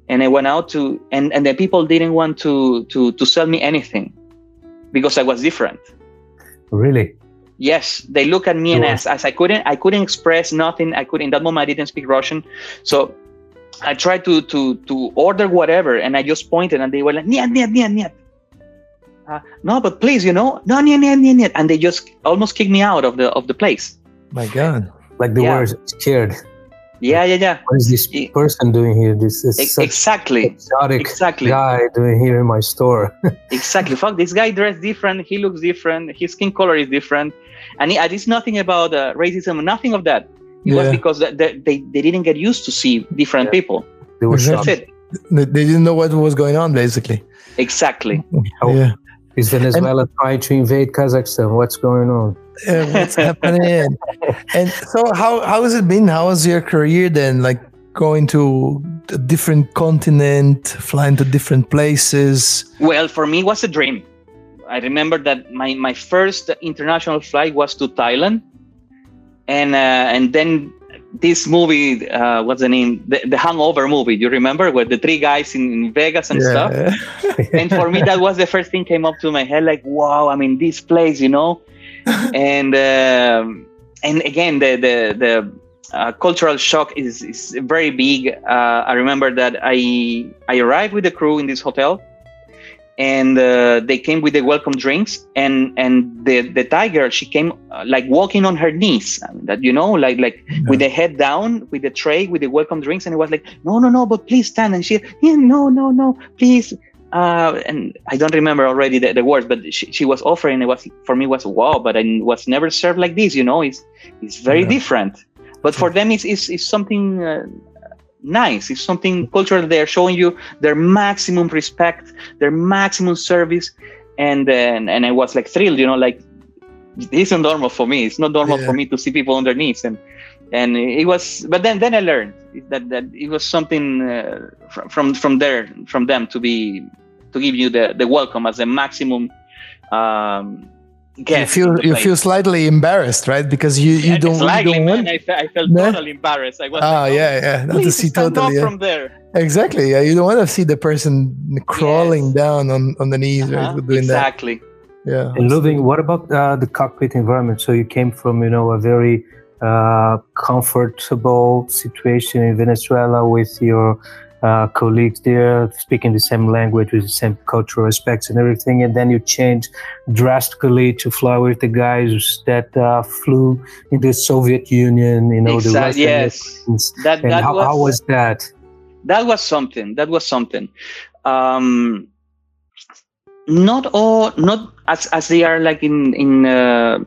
And I went out to and and the people didn't want to to to sell me anything because I was different. Really? Yes, they look at me and as, as I couldn't I couldn't express nothing. I could in that moment I didn't speak Russian, so I tried to to to order whatever, and I just pointed, and they were like, "Niet, niet, niet, niet." Uh, no, but please, you know, no, niet, niet, niet, niet, and they just almost kicked me out of the of the place. My God. Like they Yeah. were scared. Yeah, yeah, yeah. What is this person doing here? This is Ex- such exactly, exotic exactly. guy doing here in my store. exactly. Fuck, this guy dressed different. He looks different. His skin color is different, and it, it's nothing about uh, racism. Nothing of that. It was because they, they they didn't get used to see different Yeah. people. they were Exactly. That's shocked. it. They they didn't know what was going on, basically. Exactly. Oh. Yeah. Is Venezuela trying to invade Kazakhstan? What's going on? Uh, what's happening? And so, how how has it been? How was your career then? Like going to a different continent, flying to different places. Well, for me, it was a dream. I remember that my, my first international flight was to Thailand, and uh, and then this movie, uh, what's the name? The, the Hangover movie. You remember where the three guys in, in Vegas and stuff? and for me that was the first thing came up to my head like wow i mean this place you know and um, and again the the the uh, cultural shock is is very big uh, i remember that i i arrived with the crew in this hotel and uh, they came with the welcome drinks and and the the tiger she came uh, like walking on her knees that you know like like with the head down with the tray with the welcome drinks and it was like no no no but please stand and she yeah no no no please uh, and I don't remember already the, the words, but she, she was offering it was for me was wow, but I was never served like this. You know, it's it's very Yeah. different. But for them, it's it's, it's something uh, nice. It's something cultural. They are showing you their maximum respect, their maximum service, and and and I was like thrilled. You know, like this isn't normal for me. It's not normal Yeah. for me to see people on their knees and. And it was, but then then I learned that that it was something uh, from from from there from them to be to give you the, the welcome as a maximum um, You feel you feel slightly embarrassed, right? Because you you Yeah, don't, you slightly, don't man. want. I, fe- I felt No? totally embarrassed. I was Ah, like, oh, yeah, yeah. Not to please see stand totally. up Yeah. from there. Exactly. Yeah, you don't want to see the person crawling Yes. down on on the knees, Uh-huh, right? Doing that. exactly. Yeah. And Ludwig, what about uh, the cockpit environment? So you came from, you know, a very uh, comfortable situation in Venezuela with your uh, colleagues there, speaking the same language with the same cultural aspects and everything, and then you change drastically to fly with the guys that uh, flew in the Soviet Union, you know, the Exact- Russian yes. airplanes. That And that how, was, how was that? that was something. That was something. Um, not all, not as as they are like in in. Uh,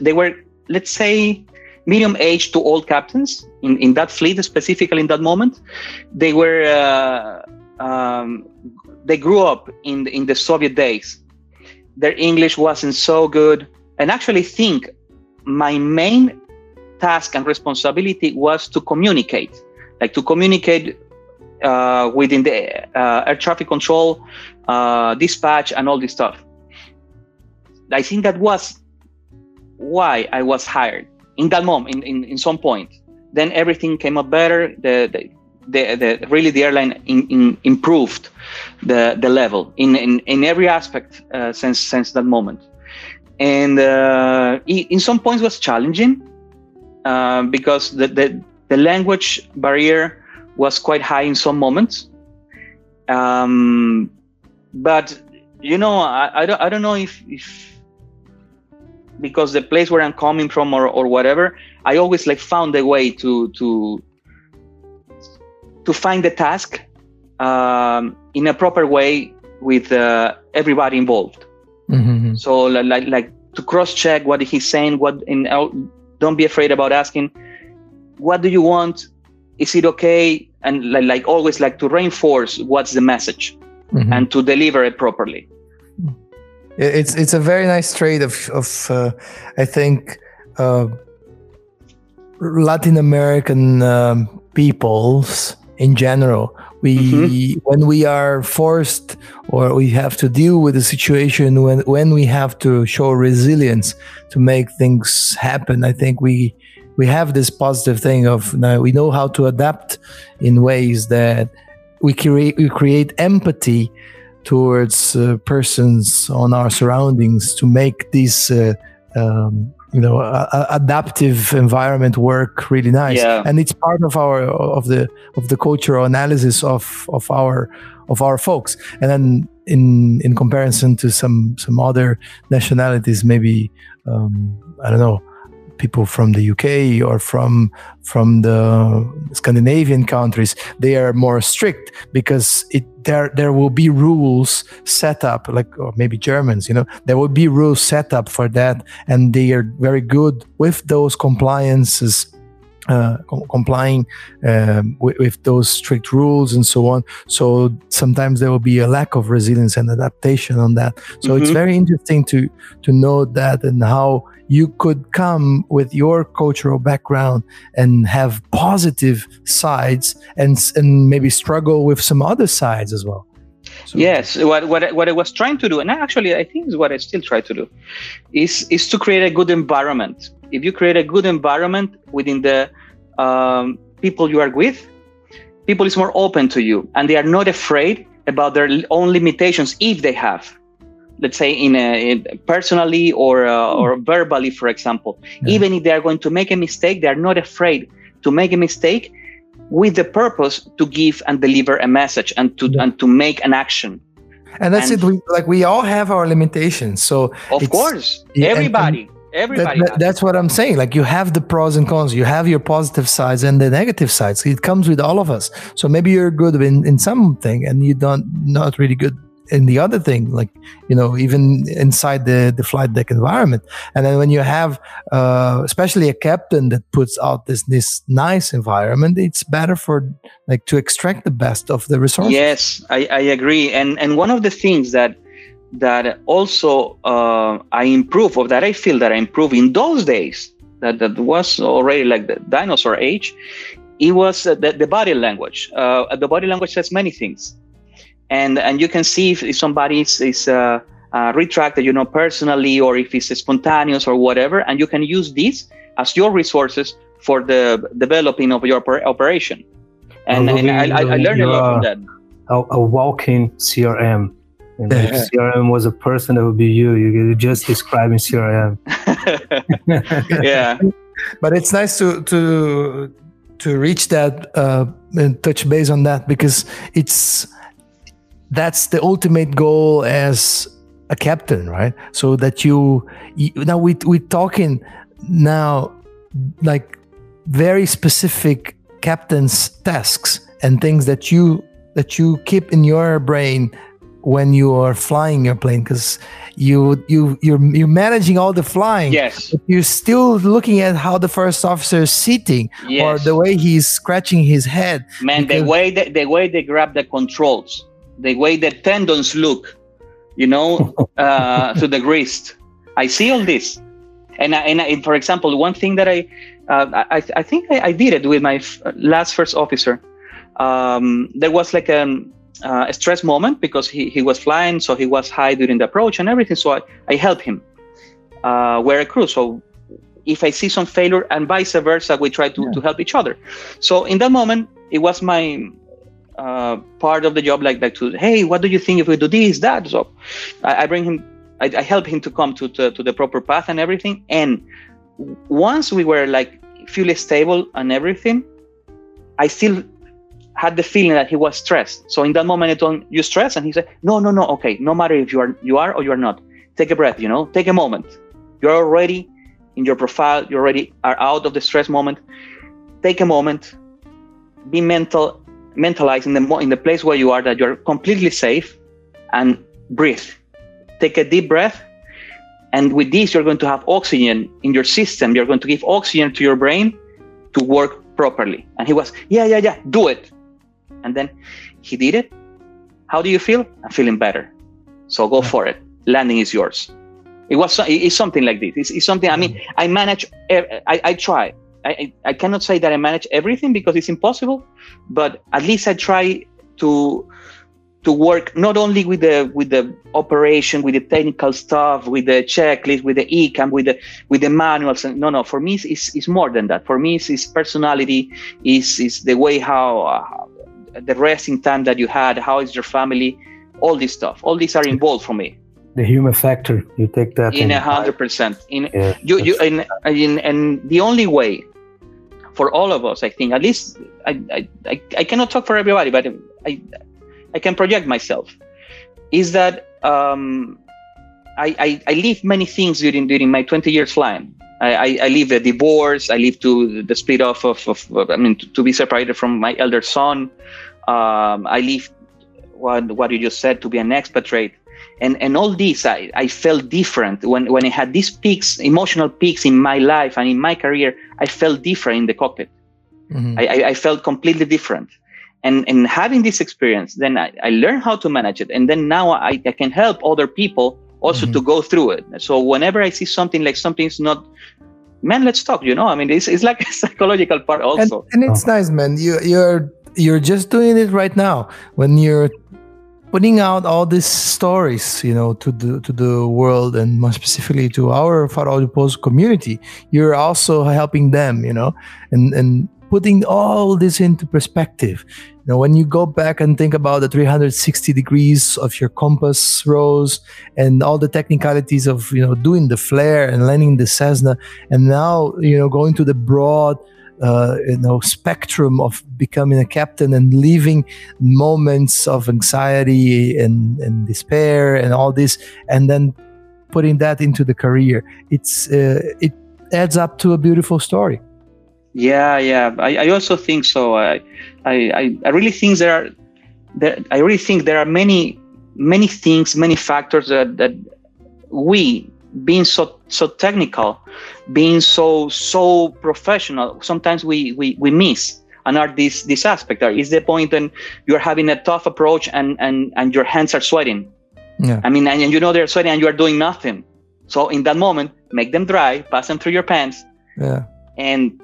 they were, let's say, medium age to old captains in in that fleet, specifically in that moment. They were. Uh, um, they grew up in in the Soviet days. Their English wasn't so good, and actually think my main task and responsibility was to communicate, like to communicate uh, within the uh, air traffic control, uh, dispatch, and all this stuff. I think that was why I was hired in that moment, in, in, in some point. Then everything came up better. The, the, the, the really the airline in, in improved the, the level in, in, in every aspect uh, since since that moment. And uh, in some points was challenging uh, because the, the the language barrier was quite high in some moments. Um, but you know, I, I don't I don't know if if because the place where I'm coming from or, or whatever, I always like found a way to to to find the task um, in a proper way with uh, everybody involved. Mhm. So like like to cross check what he's saying. What in uh, don't be afraid about asking. What do you want? Is it okay? And like, like always, like to reinforce what's the message Mhm. and to deliver it properly. It's it's a very nice trait of of uh, I think uh, Latin American um, peoples in general. We mm-hmm. when we are forced or we have to deal with a situation when when we have to show resilience to make things happen. I think we we have this positive thing of now we know how to adapt in ways that we create we create empathy towards uh, persons on our surroundings to make this uh, um, you know a, adaptive environment work really nice yeah. and it's part of our of the of the cultural analysis of of our of our folks and then in in comparison to some some other nationalities maybe um, i don't know people from the UK or from from the Scandinavian countries, they are more strict because it there there will be rules set up, like or maybe Germans, you know, there will be rules set up for that, and they are very good with those compliances. Uh, com- complying um, with, with, those strict rules and so on. So sometimes there will be a lack of resilience and adaptation on that. So mm-hmm. it's very interesting to to know that and how you could come with your cultural background and have positive sides and and maybe struggle with some other sides as well so. yes what, what, what i was trying to do and actually i think is what i still try to do is is to create a good environment if you create a good environment within the um, people you are with people is more open to you and they are not afraid about their own limitations if they have let's say in, a, in personally or uh, hmm. or verbally for example yeah. even if they are going to make a mistake they are not afraid to make a mistake with the purpose to give and deliver a message and to and to make an action. And that's and, it. We, like we all have our limitations. So of course. everybody. and, and everybody that, that, that's what i'm saying. Like you have the pros and cons. You have your positive sides and the negative sides. It comes with all of us. So maybe you're good in, in something and you don't not really good in the other thing like you know even inside the the flight deck environment. And then when you have uh, especially a captain that puts out this this nice environment it's better for like to extract the best of the resources. Yes i, I agree. And and one of the things that that also uh, i improve or that i feel that i improve in those days that that was already like the dinosaur age it was uh, the, the body language. Uh, the body language says many things and and you can see if, if somebody is, is uh, uh, retracted, you know, personally, or if it's spontaneous or whatever, and you can use this as your resources for the developing of your operation. And, and I, I, I, learned a lot from that. A, a walking CRM. And if CRM was a person, that would be you. You're just describing CRM. yeah, but it's nice to to to reach that uh, and touch base on that because it's that's the ultimate goal as a captain, right? So that you, you now we we're talking now like very specific captain's tasks and things that you that you keep in your brain when you are flying your plane because you you you're you're managing all the flying yes you're still looking at how the first officer is sitting yes. or the way he's scratching his head man the way that the way they grab the controls the way the tendons look, you know, uh, to the wrist. I see all this, and I, and I, for example, one thing that I uh, I, I think I, I, did it with my f- last first officer. Um, there was like a, uh, a stress moment because he, he was flying, so he was high during the approach and everything. So I, I helped him uh, wear a crew. So if I see some failure and vice versa, we try to, yeah. to help each other. So in that moment, it was my uh, part of the job like like to hey what do you think if we do this that? So i, I bring him I, I, help him to come to, to, to the proper path and everything. And once we were like fully stable and everything i still had the feeling that he was stressed. So in that moment i told him you stressed and he said no no no okay. No matter if you are you are or you are not. Take a breath you know. Take a moment. You're already in your profile. You already are out of the stress moment. Take a moment. Be mental mentalize in the in the place where you are that you're completely safe and breathe take a deep breath and with this you're going to have oxygen in your system you're going to give oxygen to your brain to work properly and he was yeah yeah yeah do it and then he did it how do you feel i'm feeling better so go for it landing is yours. It was it's something like this. It's, it's something. I mean, I manage. Er, I, I try. I, I cannot say that I manage everything because it's impossible, but at least I try to to work not only with the with the operation, with the technical stuff, with the checklist, with the ecam, with the with the manuals. And no, no. For me, it's, it's more than that. For me, it's, it's personality. Is is the way how uh, the resting time that you had. How is your family? All this stuff. All these are involved for me the human factor you take that in a hundred percent in yeah, you you in, in and the only way for all of us i think at least I, I i cannot talk for everybody but i i can project myself is that um i i, I live many things during during my 20 years flying I, I, I live a divorce. I live to the split off of, of, I mean, to, to, be separated from my elder son. Um, I live what, what you just said to be an expatriate and and all this I, I felt different. When when i had these peaks emotional peaks in my life and in my career i felt different in the cockpit. Mm-hmm. I, I felt completely different. And and having this experience then i, I learned how to manage it. And then now i, I can help other people also mm-hmm. to go through it. So whenever i see something like something's not man let's talk you know? I mean it's, it's like a psychological part also. and, and it's nice man. You you're you're just doing it right now. When you're putting out all these stories, you know, to the to the world and more specifically to our Farol de community, you're also helping them, you know, and and putting all this into perspective. You know, when you go back and think about the 360 degrees of your compass rose and all the technicalities of you know doing the flare and landing the Cessna, and now you know going to the broad uh, you know spectrum of becoming a captain and leaving moments of anxiety and, and despair and all this and then putting that into the career. It's uh, it adds up to a beautiful story. Yeah yeah. I, I also think so. I, I i really think there are i really think there are many many things many factors that that we being so so technical being so so professional sometimes we we, we miss and are this this aspect. There is the point when you're having a tough approach and and and your hands are sweating. Yeah. i mean and, and you know they're sweating and you are doing nothing. So in that moment make them dry pass them through your pants yeah. and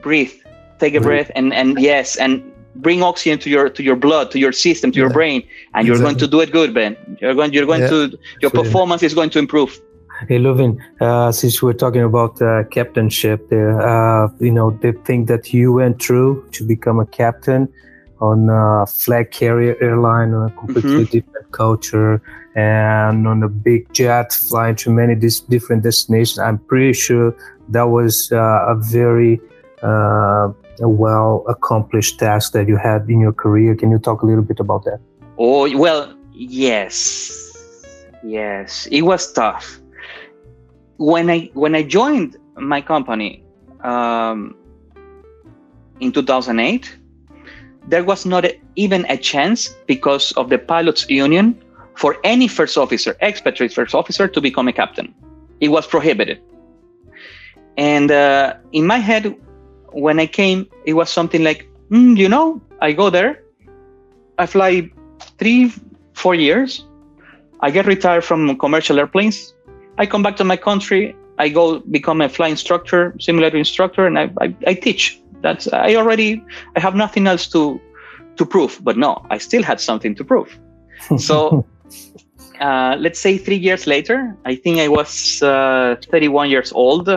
breathe. Take a breathe, breath and and yes and bring oxygen to your to your blood to your system to yeah. your brain and you're going to do it good ben. You're going you're going yeah. to your performance is going to improve Hey, Lovin, uh, since we're talking about uh, captainship uh, you know, the thing that you went through to become a captain on a flag carrier airline on a completely mm-hmm. different culture and on a big jet flying to many dis- different destinations, I'm pretty sure that was uh, a very uh, well accomplished task that you had in your career. Can you talk a little bit about that? Oh, well, yes. Yes, it was tough when I when I joined my company um, in 2008, there was not a, even a chance because of the pilots union for any first officer, expatriate first officer, to become a captain. It was prohibited. And uh, in my head, when I came, it was something like, mm, you know, I go there, I fly three, four years, I get retired from commercial airplanes, I come back to my country. I go become a flying instructor, simulator instructor, and I, I, I teach. That's I already I have nothing else to to prove. But no, I still had something to prove. So uh, let's say three years later, I think I was uh, 31 years old.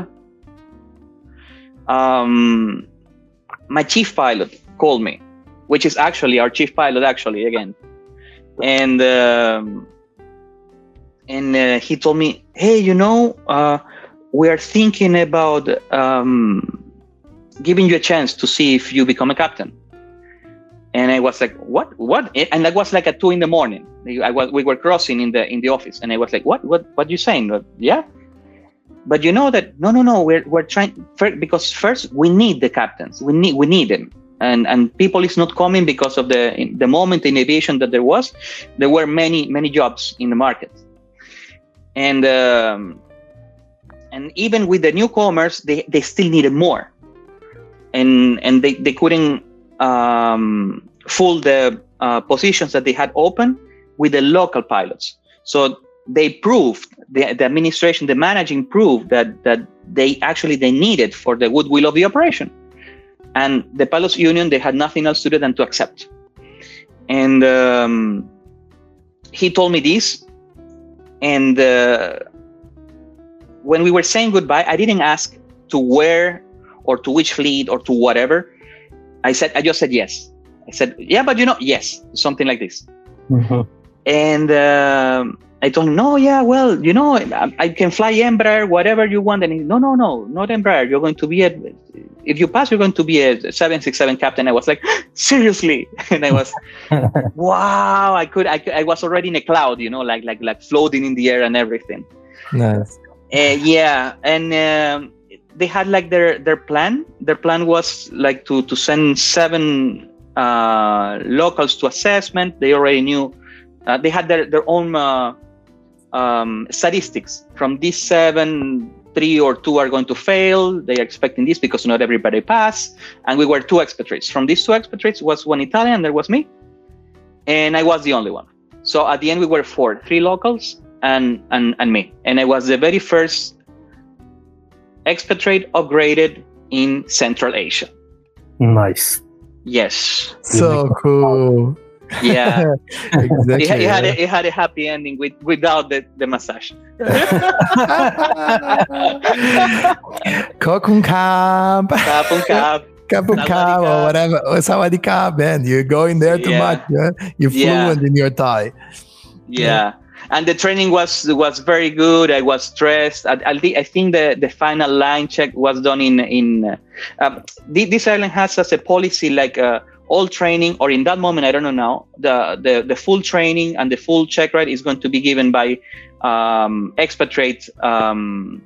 Um, my chief pilot called me, which is actually our chief pilot, actually again, and. Um, and uh, he told me, "Hey, you know, uh, we are thinking about um, giving you a chance to see if you become a captain." And I was like, "What? What?" And that was like at two in the morning. I was, we were crossing in the in the office, and I was like, "What? What? What are you saying?" Yeah, but you know that no, no, no. We're we're trying because first we need the captains. We need we need them and and people is not coming because of the the moment in aviation that there was there were many many jobs in the market and um, and even with the newcomers, they, they still needed more, and and they they couldn't um, fill the uh, positions that they had open with the local pilots. So they proved the, the administration, the managing proved that that they actually they needed for the goodwill of the operation, and the pilots union they had nothing else to do than to accept. And um, he told me this, and uh, when we were saying goodbye, I didn't ask to where or to which fleet or to whatever. I said I just said yes. I said yeah, but you know yes, something like this. Mm-hmm. And um, I told him, no, yeah, well, you know, I, I, can fly Embraer, whatever you want. And he, no, no, no, not Embraer. You're going to be a, if you pass, you're going to be a 767 captain. I was like, seriously? And I was, wow, I could, I, I was already in a cloud, you know, like, like, like floating in the air and everything. Nice. Uh, yeah. And, um, they had like their, their plan. Their plan was like to, to send seven, uh, locals to assessment. They already knew, uh, they had their, their own, uh, um, statistics from these seven three or two are going to fail. They are expecting this because not everybody passed. And we were two expatriates. From these two expatriates was one italian there was me. And i was the only one. So at the end we were four three locals and and, and me. And i was the very first expatriate upgraded in central asia. Nice. Yes. So cool yeah, exactly. It, it, had a, it had a happy ending with without the, the massage. Kokun Cab. Kapun Cab. Kapun Cab or whatever. Or Sawadee Cab, man. You're going there too Yeah. much. Yeah? You're Yeah. fluent in your Thai. Yeah. And the training was was very good. I was stressed. I, I think the, the final line check was done in in. Uh, um, this island has as a policy like uh, all training, or in that moment I don't know now. The the the full training and the full check ride is going to be given by um, expatriate um,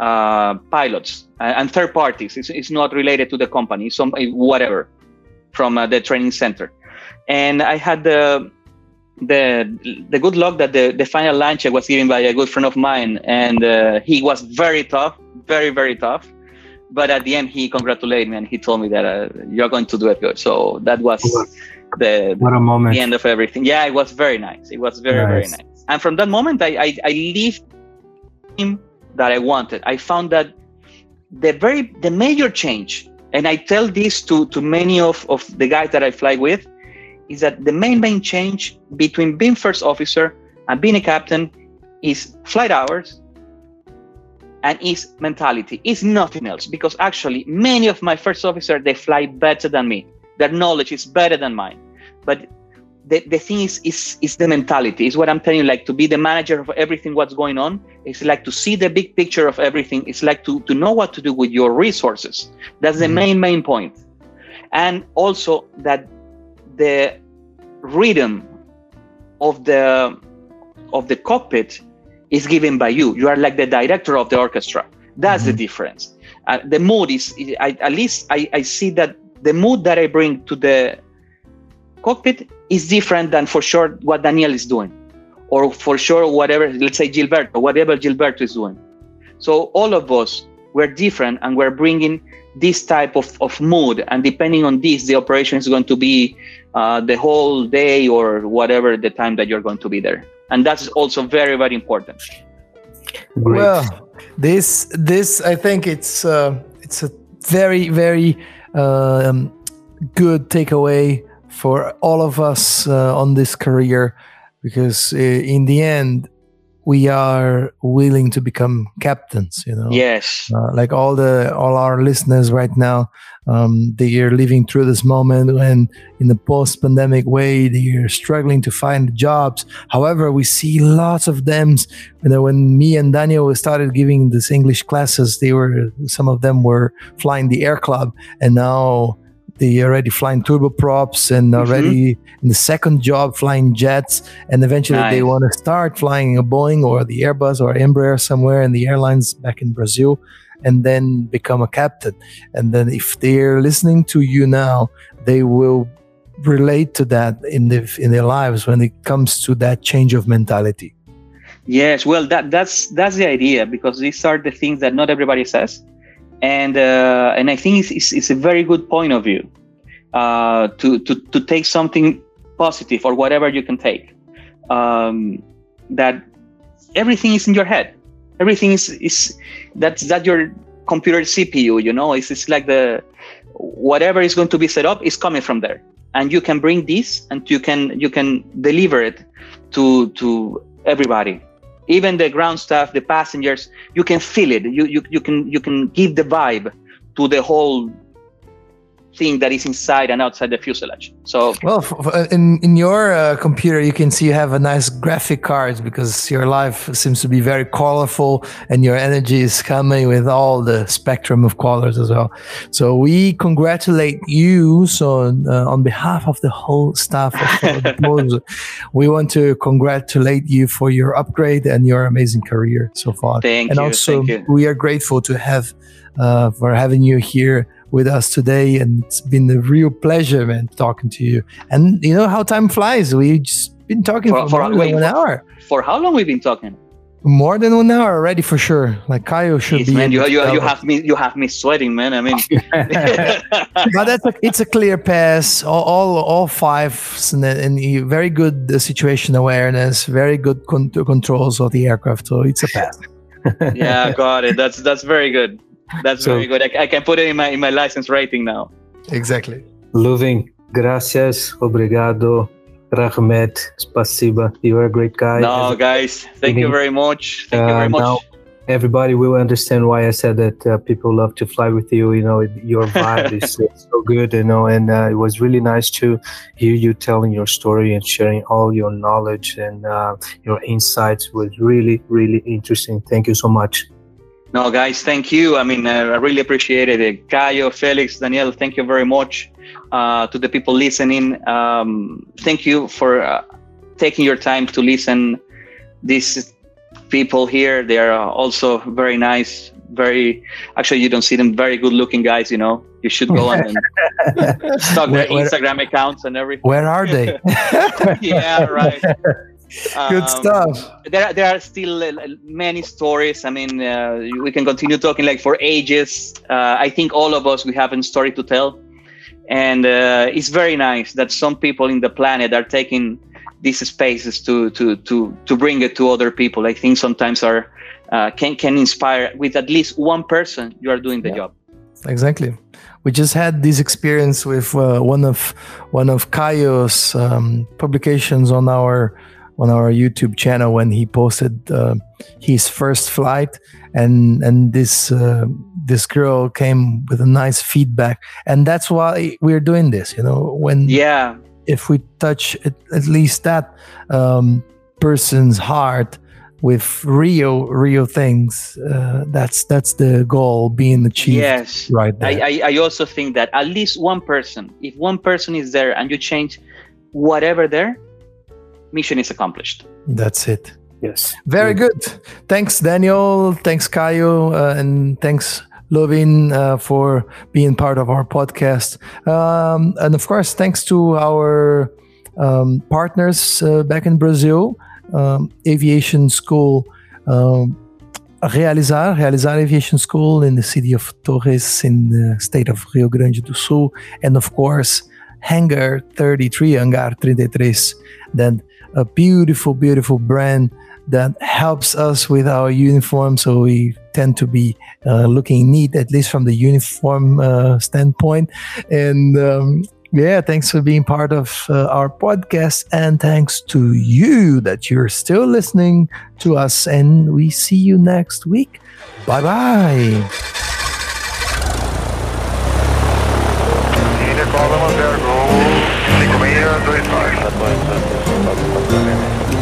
uh, pilots and third parties. It's, it's not related to the company. Some whatever from uh, the training center, and I had the the the good luck that the, the final line check was given by a good friend of mine, and uh, he was very tough, very very tough. But at the end, he congratulated me and he told me that uh, you're going to do it good. So that was the, moment the end of everything. Yeah, it was very nice. It was very very Nice. nice. And from that moment, I I, I lived him that I wanted. I found that the very the major change, and I tell this to to many of of the guys that I fly with, is that the main main change between being first officer and being a captain is flight hours and is mentality is nothing else because actually many of my first officers they fly better than me. Their knowledge is better than mine. But the, the thing is is is the mentality. Is what i'm telling you like to be the manager of everything what's going on it's like to see the big picture of everything. It's like to to know what to do with your resources. That's the Mhm. main main point. And also that the rhythm of the of the cockpit is given by you. You are like the director of the orchestra. That's the Mhm. difference. Uh, the mood is I, at least I, I see that the mood that i bring to the cockpit is different than for sure what daniel is doing. Or for sure whatever let's say gilberto whatever gilberto is doing. So all of us we're different and we're bringing this type of, of mood. And depending on this the operation is going to be uh, the whole day or whatever the time that you're going to be there and that's also very very important Great. Well, this this I think it's uh, it's a very very um, good takeaway for all of us uh, on this career because uh, in the end we are willing to become captains. You know, yes. Uh, like all the all our listeners right now um, they are living through this moment when in the post-pandemic way they are struggling to find jobs. However we see lots of them you know when me and daniel started giving these english classes they were some of them were flying the air club. And now they already flying turboprops and mm-hmm. already in the second job flying jets. And eventually they want to start flying a boeing or the airbus or embraer somewhere in the airlines back in brazil and then become a captain. And then if they're listening to you now they will relate to that in the in their lives when it comes to that change of mentality. Yes, well, that that's that's the idea because these are the things that not everybody says, and uh, and I think it's, it's, it's a very good point of view uh, to to to take something positive or whatever you can take. Um, that everything is in your head. Everything is is that's that your computer CPU. You know, it's it's like the whatever is going to be set up is coming from there, and you can bring this and you can you can deliver it to to everybody even the ground staff the passengers you can feel it. You you, you can you can give the vibe to the whole thing that is inside and outside the fuselage. So well, in in your uh, computer, you can see you have a nice graphic card because your life seems to be very colorful, and your energy is coming with all the spectrum of colors as well. So we congratulate you. So uh, on behalf of the whole staff of we want to congratulate you for your upgrade and your amazing career so far. Thank and you. also, you. we are grateful to have uh, for having you here with us today. And it's been a real pleasure, man, talking to you. And you know how time flies. We've just been talking for, for, for more than one hour. For how long we've been talking? More than one hour already for sure. Like Caio should be. Man, you, you, you have me you have me sweating, man. I mean, but that's a, it's a clear pass. All all, all five and, and very good uh, situation awareness, very good con- controls of the aircraft. So it's a pass. yeah, got it. That's that's very good. That's so, very good. I, I, can put it in my in my license rating now. Exactly. Lovin. gracias, obrigado, Rahmet, spasiba. You're a great guy. No, guys, thank you very much. Thank uh, you very much. Now, everybody will understand why I said that uh, people love to fly with you. You know, your vibe is so good, you know, and uh, it was really nice to hear you telling your story and sharing all your knowledge and uh, your insights was really, really interesting. Thank you so much. No, guys, thank you. I mean, uh, I really appreciate it. Caio, Felix, Daniel, thank you very much. Uh, to the people listening, um, thank you for uh, taking your time to listen. These people here, they are also very nice. Very, actually, you don't see them. Very good-looking guys. You know, you should go on and stalk their Instagram accounts and everything. Where are they? yeah, right. Good um, stuff. There, there are still uh, many stories. I mean, uh, we can continue talking like for ages. Uh, I think all of us we have a story to tell, and uh, it's very nice that some people in the planet are taking these spaces to to to to bring it to other people. I think sometimes are uh, can can inspire with at least one person. You are doing the yeah. job. Exactly we just had this experience with uh, one of one of Caio's um, publications on our on our YouTube channel when he posted uh, his first flight, and and this uh, this girl came with a nice feedback, and that's why we're doing this. You know, when yeah, if we touch at, at least that um, person's heart with real real things, uh, that's that's the goal being achieved. Yes, right. There. I, I I also think that at least one person, if one person is there and you change whatever there mission is accomplished. That's it. Yes. Very yeah. good. Thanks, Daniel. Thanks, Caio. Uh, and thanks, Lovin, uh, for being part of our podcast. Um, and of course, thanks to our um, partners uh, back in Brazil, um, Aviation School. Um, Realizar, Realizar Aviation School in the city of Torres in the state of Rio Grande do Sul, and of course, Hangar 33, Hangar 33, that a beautiful, beautiful brand that helps us with our uniform. So we tend to be uh, looking neat, at least from the uniform uh, standpoint. And um, yeah, thanks for being part of uh, our podcast. And thanks to you that you're still listening to us. And we see you next week. Bye bye. 035.